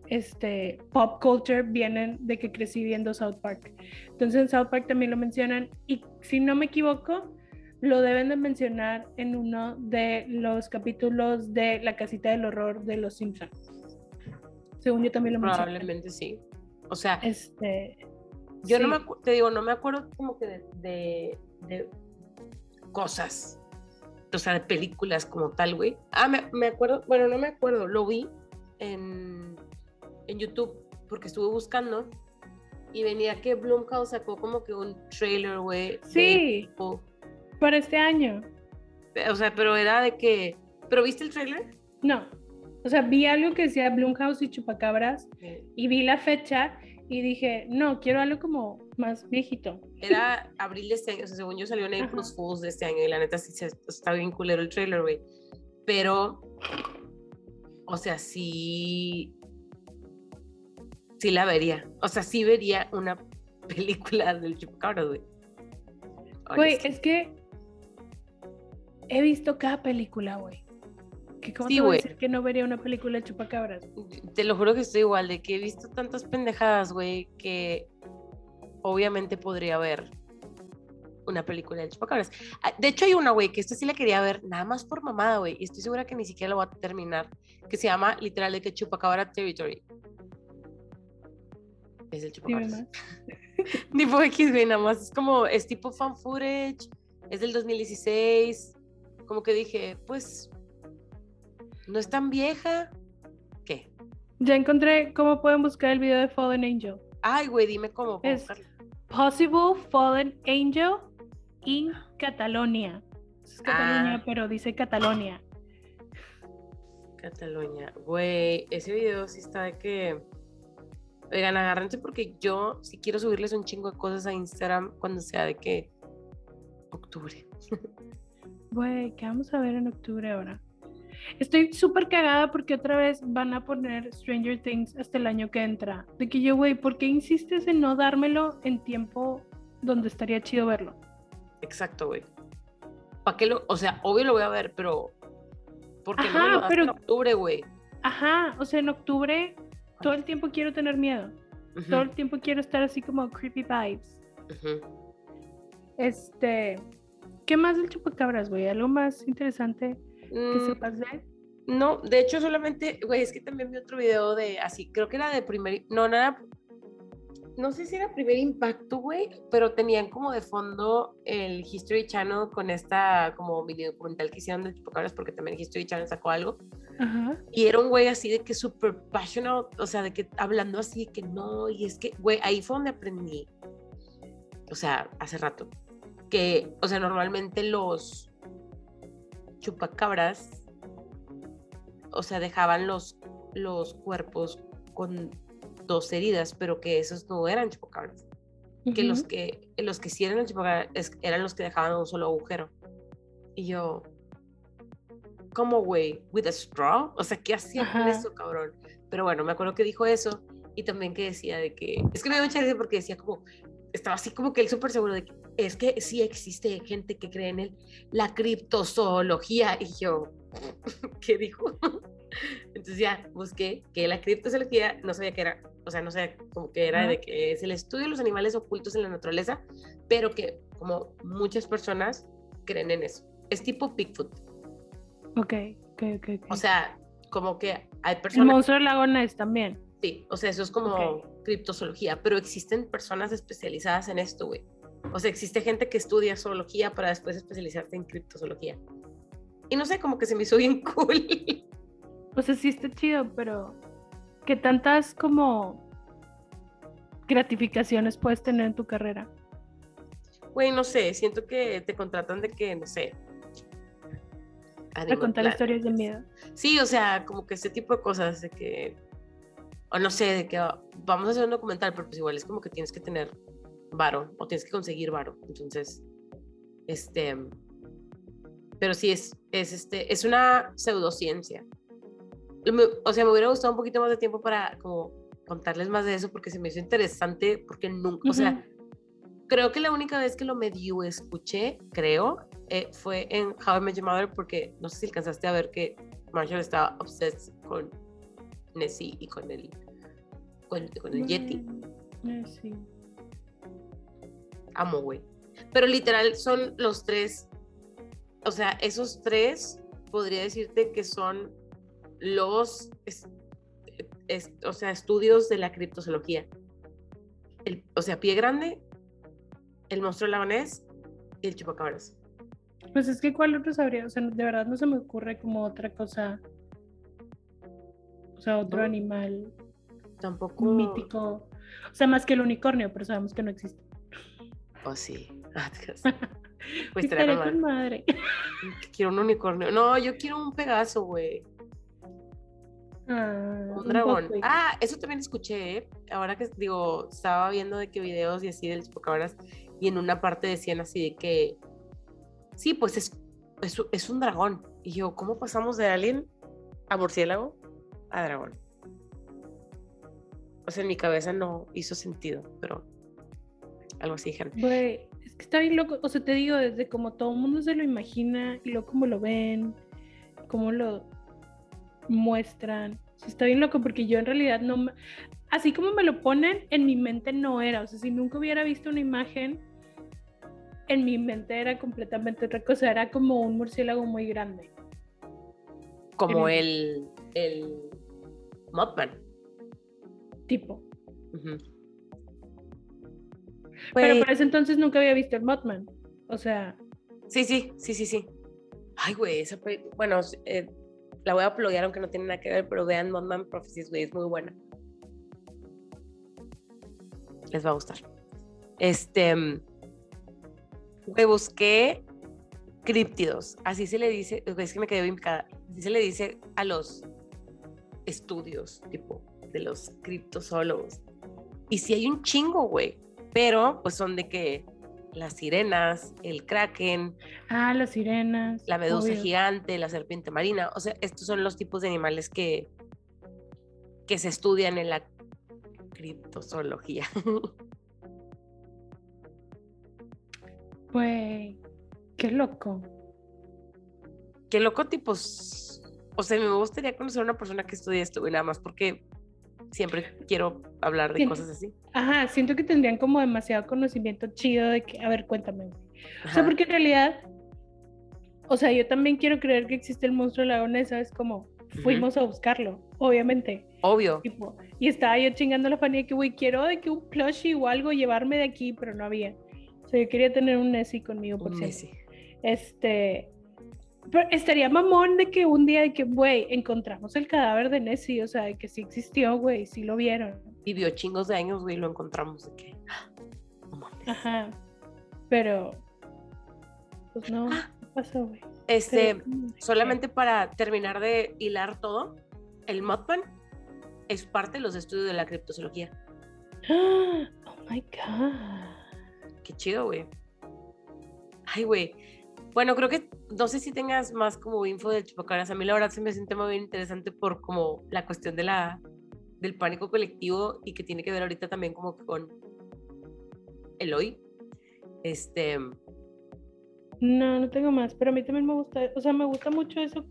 Speaker 1: este pop culture vienen de que crecí viendo South Park. Entonces en South Park también lo mencionan y si no me equivoco, lo deben de mencionar en uno de los capítulos de La casita del horror de los Simpsons. Según yo también lo mencioné.
Speaker 3: Probablemente sí. O sea,
Speaker 1: Este,
Speaker 3: yo no me te digo, no me acuerdo como que de, de, de cosas, o sea, de películas como tal, güey. Ah, me, me acuerdo, bueno, no me acuerdo, lo vi en, en YouTube porque estuve buscando y venía que Blumhouse sacó como que un trailer, güey. de
Speaker 1: Sí.
Speaker 3: tipo-
Speaker 1: para este año.
Speaker 3: O sea, pero era de que, ¿pero viste el trailer?
Speaker 1: No. O sea, vi algo que decía Blumhouse y Chupacabras y vi la fecha y dije, no, quiero algo como más viejito.
Speaker 3: Era abril de este año, o sea, según yo salió en April. Fools de este año y la neta sí se, está bien culero el trailer, güey. Pero, o sea, sí, sí la vería. O sea, sí vería una película del Chupacabras, güey.
Speaker 1: Güey, es que he visto cada película, güey. Que cómo
Speaker 3: Sí,
Speaker 1: te voy a decir que no vería una película de Chupacabras.
Speaker 3: Te lo juro que estoy igual, de que he visto tantas pendejadas, güey, que obviamente podría ver una película del Chupacabras. Ah, De hecho, hay una, güey, que esta sí la quería ver, nada más por mamada, güey, y estoy segura que ni siquiera la voy a terminar, que se llama literal de que Chupacabra Territory. Es el Chupacabras. Tipo X, güey, nada más es como, es tipo fan footage, es del 2016, como que dije, pues, no es tan vieja. ¿Qué?
Speaker 1: Ya encontré cómo pueden buscar el video de Fallen Angel.
Speaker 3: Ay, güey, dime cómo.
Speaker 1: Es-. Possible Fallen Angel in Catalonia. Es Cataluña,
Speaker 3: Ah.
Speaker 1: pero dice Catalonia.
Speaker 3: Cataluña. Güey, ese video sí está de que. Oigan, agárrense porque yo sí quiero subirles un chingo de cosas a Instagram cuando sea de que. Octubre.
Speaker 1: Güey, ¿qué vamos a ver en octubre ahora? Estoy súper cagada porque otra vez van a poner Stranger Things hasta el año que entra. De que yo, güey, ¿por qué insistes en no dármelo en tiempo donde estaría chido verlo?
Speaker 3: Exacto, güey. ¿Para qué lo.? O sea, obvio lo voy a ver, pero. Porque
Speaker 1: Ajá,
Speaker 3: lo das en
Speaker 1: pero-
Speaker 3: octubre, güey.
Speaker 1: Ajá, o sea, en octubre todo el tiempo quiero tener miedo. Todo el tiempo quiero estar así como creepy vibes. Este, ¿qué más del chupacabras, güey? ¿Algo más interesante que
Speaker 3: Mm,
Speaker 1: sepas de él?
Speaker 3: No, de hecho solamente, güey, es que también vi otro video de así, creo que era de primer, no, era, no sé si era primer impacto, güey, pero tenían como de fondo el History Channel con esta como mini documental que hicieron de chupacabras, porque también History Channel sacó algo,
Speaker 1: Ajá.
Speaker 3: y era un güey así de que súper passionate, o sea, de que hablando así de que no, y es que, güey, ahí fue donde aprendí, o sea, hace rato, que, o sea, normalmente los chupacabras, o sea, dejaban los, los cuerpos con dos heridas, pero que esos no eran chupacabras, que los que, los que sí eran chupacabras eran los que dejaban un solo agujero. Y yo, ¿cómo, güey? ¿With a straw? O sea, ¿qué hacía con eso, cabrón? Pero bueno, me acuerdo que dijo eso y también que decía de que, es que me dio mucha risa porque decía como, estaba así como que él súper seguro de que es que sí existe gente que cree en él, la criptozoología. Y yo, ¿qué dijo? Entonces ya busqué que la criptozoología no sabía qué era, o sea, no sé, como que era de que es el estudio de los animales ocultos en la naturaleza, pero que como muchas personas creen en eso. Es tipo Bigfoot.
Speaker 1: Ok, ok, ok. ok.
Speaker 3: O sea, como que hay
Speaker 1: el
Speaker 3: personas...
Speaker 1: monstruo del lago Ness también.
Speaker 3: Sí, o sea, eso es como
Speaker 1: Ok.
Speaker 3: Criptozoología, pero existen personas especializadas en esto, güey. O sea, existe gente que estudia zoología para después especializarse en criptozoología. Y no sé, como que se me hizo bien cool.
Speaker 1: O sea, sí está chido, pero ¿qué tantas como gratificaciones puedes tener en tu carrera?
Speaker 3: Güey, no sé, siento que te contratan de que, no sé.
Speaker 1: A
Speaker 3: Animal
Speaker 1: contar historias de miedo.
Speaker 3: Sí, o sea, como que ese tipo de cosas, de que, o no sé, de que ah, vamos a hacer un documental, pero pues igual es como que tienes que tener varo, o tienes que conseguir varo. Entonces, este, pero sí es, es este, es una pseudociencia. O sea, me hubiera gustado un poquito más de tiempo para como contarles más de eso porque se me hizo interesante, porque nunca, o sea, creo que la única vez que lo medio escuché, creo, eh, fue en How I Met Your Mother, porque no sé si alcanzaste a ver que Marshall estaba obsessed con Nessie y con el, con, el Yeti.
Speaker 1: Eh, sí.
Speaker 3: Amo, güey. Pero literal son los tres, o sea, esos tres, podría decirte que son los, o sea, estudios de la criptozoología. El, o sea, pie grande, el monstruo lagonés y el chupacabras.
Speaker 1: Pues es que cuál otro sabría, o sea, de verdad no se me ocurre como otra cosa. O sea, otro animal.
Speaker 3: Tampoco.
Speaker 1: Mítico. O sea, más que el unicornio, pero sabemos que no existe.
Speaker 3: Oh, sí.
Speaker 1: pues te con madre.
Speaker 3: Quiero un unicornio. No, yo quiero un Pegaso, güey.
Speaker 1: Ah,
Speaker 3: un dragón. ah, eso también escuché, ¿eh? Ahora que digo, estaba viendo de qué videos y así del chupacabras y en una parte decían así de que sí, pues es, es, un dragón. Y yo, ¿cómo pasamos de alien a murciélago a dragón? O sea, en mi cabeza no hizo sentido, pero algo así dijeron.
Speaker 1: Güey, es que está bien loco. O sea, te digo, desde como todo el mundo se lo imagina y luego cómo lo ven, cómo lo muestran. está bien loco porque yo en realidad no... Así como me lo ponen, en mi mente no era. O sea, si nunca hubiera visto una imagen en mi mente era completamente otra cosa, era como un murciélago muy grande.
Speaker 3: Como el, el Mothman.
Speaker 1: Tipo. Pero por ese entonces nunca había visto el Mothman. O sea.
Speaker 3: Sí, sí, sí, sí, sí. Ay, güey, esa bueno, eh, la voy a pluguear aunque no tiene nada que ver, pero vean Mothman Prophecies, güey, es muy buena. Les va a gustar. Este, me busqué críptidos, así se le dice, es que me quedé bien así se le dice a los estudios, tipo, de los criptozoólogos. Y sí hay un chingo, güey, pero pues son de que las sirenas, el kraken.
Speaker 1: Ah, las sirenas.
Speaker 3: La medusa gigante, la serpiente marina. O sea, estos son los tipos de animales que, que se estudian en la criptozoología.
Speaker 1: Güey, qué loco.
Speaker 3: Qué loco, tipos. O sea, me gustaría conocer a una persona que estudie esto, güey, nada más porque siempre quiero hablar de cosas así.
Speaker 1: Ajá, siento que tendrían como demasiado conocimiento chido de que, a ver, cuéntame. O sea, porque en realidad, o sea, yo también quiero creer que existe el monstruo de ¿sabes? Como fuimos a buscarlo, obviamente.
Speaker 3: Obvio.
Speaker 1: y estaba yo chingando la fanía que, güey, quiero de que un plushie o algo llevarme de aquí, pero no había yo quería tener un Nessie conmigo por siempre. Este, pero estaría mamón de que un día de que, güey, encontramos el cadáver de Nessie, o sea, de que sí existió, güey, sí lo vieron.
Speaker 3: Vivió chingos de años, güey, lo encontramos de que.
Speaker 1: Ajá. Pero, pues no, ah. pasó, güey.
Speaker 3: Este, solamente para terminar de hilar todo, el Mothman es parte de los estudios de la criptozoología.
Speaker 1: Oh my god
Speaker 3: qué chido, güey. Ay, güey. Bueno, creo que no sé si tengas más como info del chupacabras. A mí la verdad se me hace un tema muy interesante por como la cuestión de la, del pánico colectivo y que tiene que ver ahorita también como con el hoy. Este...
Speaker 1: No, no tengo más, pero a mí también me gusta, o sea, me gusta mucho eso.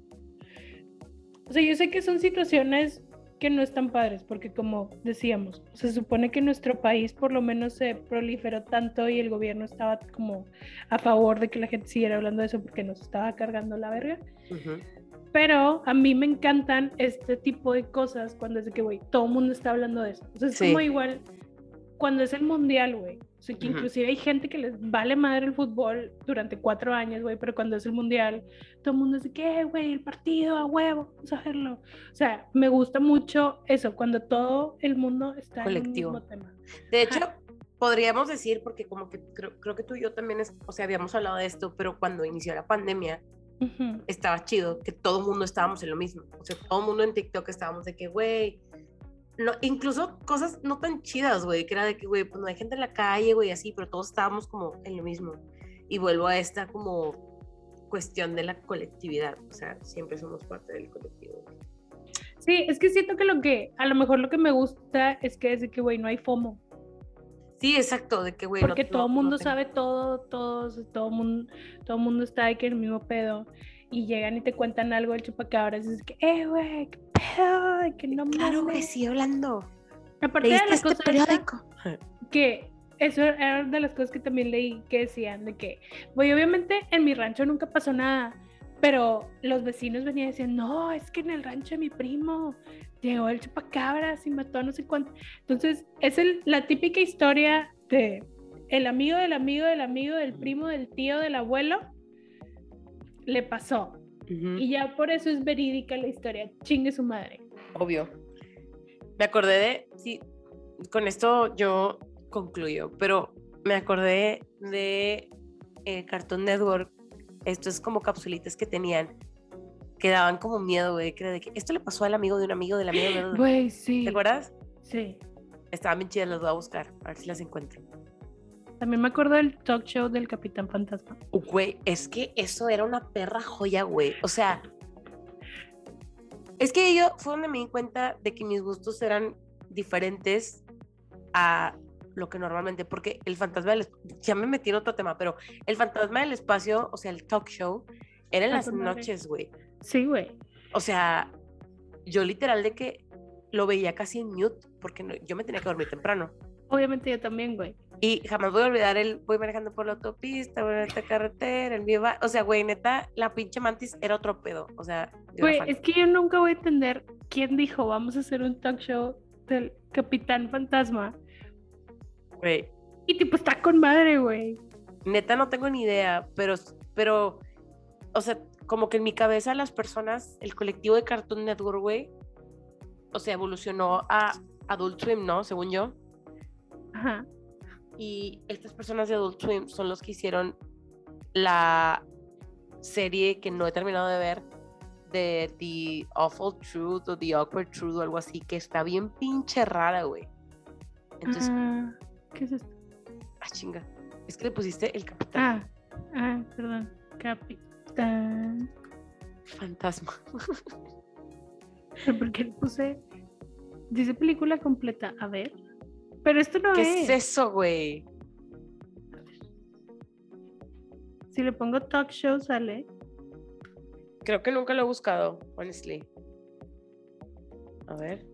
Speaker 1: O sea, yo sé que son situaciones que no están padres, porque como decíamos, se supone que nuestro país por lo menos se proliferó tanto y el gobierno estaba como a favor de que la gente siguiera hablando de eso porque nos estaba cargando la verga. Pero a mí me encantan este tipo de cosas cuando es de que, güey, todo el mundo está hablando de eso. O sea, es como igual cuando es el mundial, güey. O sea, que inclusive hay gente que les vale madre el fútbol durante cuatro años, güey, pero cuando es el mundial, todo el mundo dice que, güey, el partido a huevo, vamos a hacerlo. O sea, me gusta mucho eso, cuando todo el mundo está
Speaker 3: Colectivo.
Speaker 1: en el mismo tema.
Speaker 3: De hecho, podríamos decir, porque como que creo, creo, que tú y yo también, es, o sea, habíamos hablado de esto, pero cuando inició la pandemia, estaba chido que todo el mundo estábamos en lo mismo. O sea, todo el mundo en TikTok estábamos de que, güey, no, incluso cosas no tan chidas, güey, que era de que, güey, pues no hay gente en la calle, güey, así, pero todos estábamos como en lo mismo. Y vuelvo a esta como cuestión de la colectividad, o sea, siempre somos parte del colectivo.
Speaker 1: Sí, es que siento que lo que, a lo mejor lo que me gusta es que es de que, güey, no hay FOMO.
Speaker 3: Sí, exacto, de que, güey. no-
Speaker 1: Porque
Speaker 3: no-
Speaker 1: todo el
Speaker 3: no
Speaker 1: mundo
Speaker 3: tengo-
Speaker 1: sabe todo, todos, todo mundo, todo mundo está de que el mismo pedo. Y llegan y te cuentan algo del chupacabras. Y es que, eh, güey, qué pedo, de que no
Speaker 3: Claro,
Speaker 1: mames".
Speaker 3: sigue hablando.
Speaker 1: Aparte de
Speaker 3: ¿Leíste
Speaker 1: la
Speaker 3: este periódico?
Speaker 1: que eso era de las cosas que también leí que decían de que, güey, obviamente en mi rancho nunca pasó nada, pero los vecinos venían y decían, no, es que en el rancho de mi primo llegó el chupacabras y mató a no sé cuánto. Entonces, es el, la típica historia de el amigo del amigo del amigo del primo del tío del abuelo le pasó. Y ya por eso es verídica la historia. Chingue su madre.
Speaker 3: Obvio. Me acordé de, sí, con esto yo concluyo, pero me acordé de eh, Cartoon Network, estos como capsulitas que tenían, que daban como miedo, güey, que de que esto le pasó al amigo de un amigo del amigo de un
Speaker 1: Güey, sí.
Speaker 3: ¿Te acuerdas?
Speaker 1: Sí.
Speaker 3: Estaban bien chidas, las voy a buscar, a ver si las encuentro.
Speaker 1: También me acuerdo del talk show del Capitán Fantasma.
Speaker 3: Güey, es que eso era una perra joya, güey. O sea, es que yo fue donde me di cuenta de que mis gustos eran diferentes a lo que normalmente, porque el fantasma del espacio, ya me metí en otro tema, pero el fantasma del espacio, o sea, el talk show, era en las noches, güey.
Speaker 1: Sí, güey.
Speaker 3: O sea, yo literal de que lo veía casi en mute, porque no- yo me tenía que dormir temprano.
Speaker 1: Obviamente yo también, güey.
Speaker 3: Y jamás voy a olvidar el voy manejando por la autopista, voy en esta carretera, el mío va. O sea, güey, neta, la pinche mantis era otro pedo. O sea,
Speaker 1: Güey, es que yo nunca voy a entender quién dijo vamos a hacer un talk show del Capitán Fantasma.
Speaker 3: Güey,
Speaker 1: Y tipo, está con madre, güey.
Speaker 3: neta no tengo ni idea, pero, pero, o sea, como que en mi cabeza las personas, el colectivo de Cartoon Network, güey, o sea, evolucionó a Adult Swim, ¿no? Según yo.
Speaker 1: Ajá.
Speaker 3: Y estas personas de Adult Swim son los que hicieron la serie que no he terminado de ver de The Awful Truth o The Awkward Truth o algo así, que está bien pinche rara, güey. Entonces,
Speaker 1: Ah, ¿Qué es esto?
Speaker 3: ah, chinga. Es que le pusiste el capitán
Speaker 1: Ah, ah, perdón. Capitán.
Speaker 3: fantasma.
Speaker 1: ¿Pero por qué le puse? Dice película completa. A ver. Pero esto no
Speaker 3: ¿Qué
Speaker 1: es.
Speaker 3: es eso, güey?
Speaker 1: Si le pongo talk show, sale.
Speaker 3: Creo que nunca lo he buscado, honestly. A ver.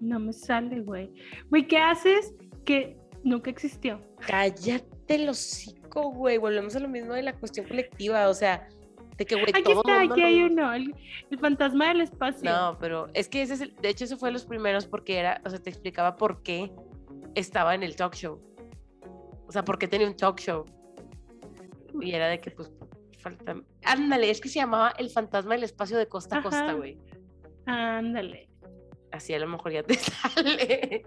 Speaker 1: No me sale, güey. Güey, ¿qué haces que nunca existió?
Speaker 3: Cállate el hocico, güey. Volvemos a lo mismo de la cuestión colectiva. O sea, de que, güey,
Speaker 1: Aquí
Speaker 3: todo
Speaker 1: está,
Speaker 3: mundo
Speaker 1: aquí
Speaker 3: lo-
Speaker 1: hay uno. El, el fantasma del espacio.
Speaker 3: No, pero es que ese es el, de hecho ese fue los primeros porque era, o sea, te explicaba por qué estaba en el talk show. O sea, por qué tenía un talk show. Y era de que pues falta Ándale, es que se llamaba El fantasma del espacio de costa a costa, güey.
Speaker 1: Ándale.
Speaker 3: Así a lo mejor ya te sale.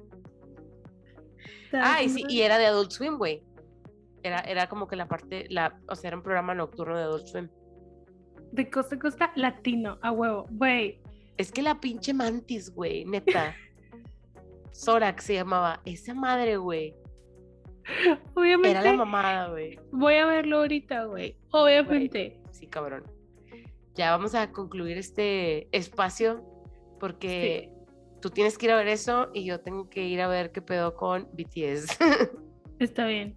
Speaker 3: Ay, sí, y era de Adult Swim, güey. Era, era como que la parte, la, o sea, era un programa nocturno de Adult Swim.
Speaker 1: De costa a costa, latino, a huevo. Güey,
Speaker 3: Es que la pinche mantis, güey, neta. Zorax se llamaba. Esa madre, güey.
Speaker 1: obviamente.
Speaker 3: Era la mamada, güey.
Speaker 1: Voy a verlo ahorita, güey. Obviamente.
Speaker 3: Sí, cabrón. Ya vamos a concluir este espacio porque tú tienes que ir a ver eso y yo tengo que ir a ver qué pedo con BTS.
Speaker 1: Está bien.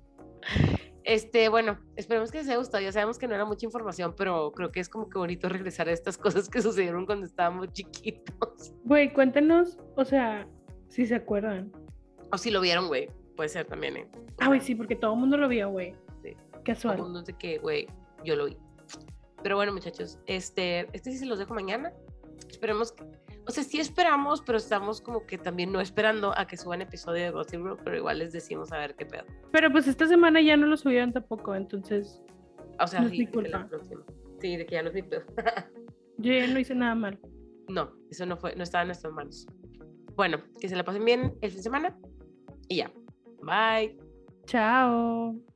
Speaker 3: Este, bueno, esperemos que les haya gustado. Ya sabemos que no era mucha información, pero creo que es como que bonito regresar a estas cosas que sucedieron cuando estábamos chiquitos.
Speaker 1: Güey, cuéntanos, o sea, si se acuerdan.
Speaker 3: O si lo vieron, güey. Puede ser también, ¿eh?
Speaker 1: Ah, güey, sí, porque todo el mundo lo vio, güey.
Speaker 3: Sí. todo
Speaker 1: Casual.
Speaker 3: el mundo de que, güey, yo lo vi. Pero bueno, muchachos, este, este sí se los dejo mañana. Esperemos que, o sea, sí esperamos, pero estamos como que también no esperando a que suban episodio de Gossip Girl, pero igual les decimos a ver qué pedo.
Speaker 1: Pero pues esta semana ya no lo subieron tampoco, entonces
Speaker 3: O sea,
Speaker 1: No
Speaker 3: sí, de la próxima. Sí, de que ya no es mi pedo.
Speaker 1: yo ya no hice nada mal.
Speaker 3: no, eso no fue, no estaba en nuestras manos. Bueno, que se la pasen bien el fin de semana y ya. Bye.
Speaker 1: Chao.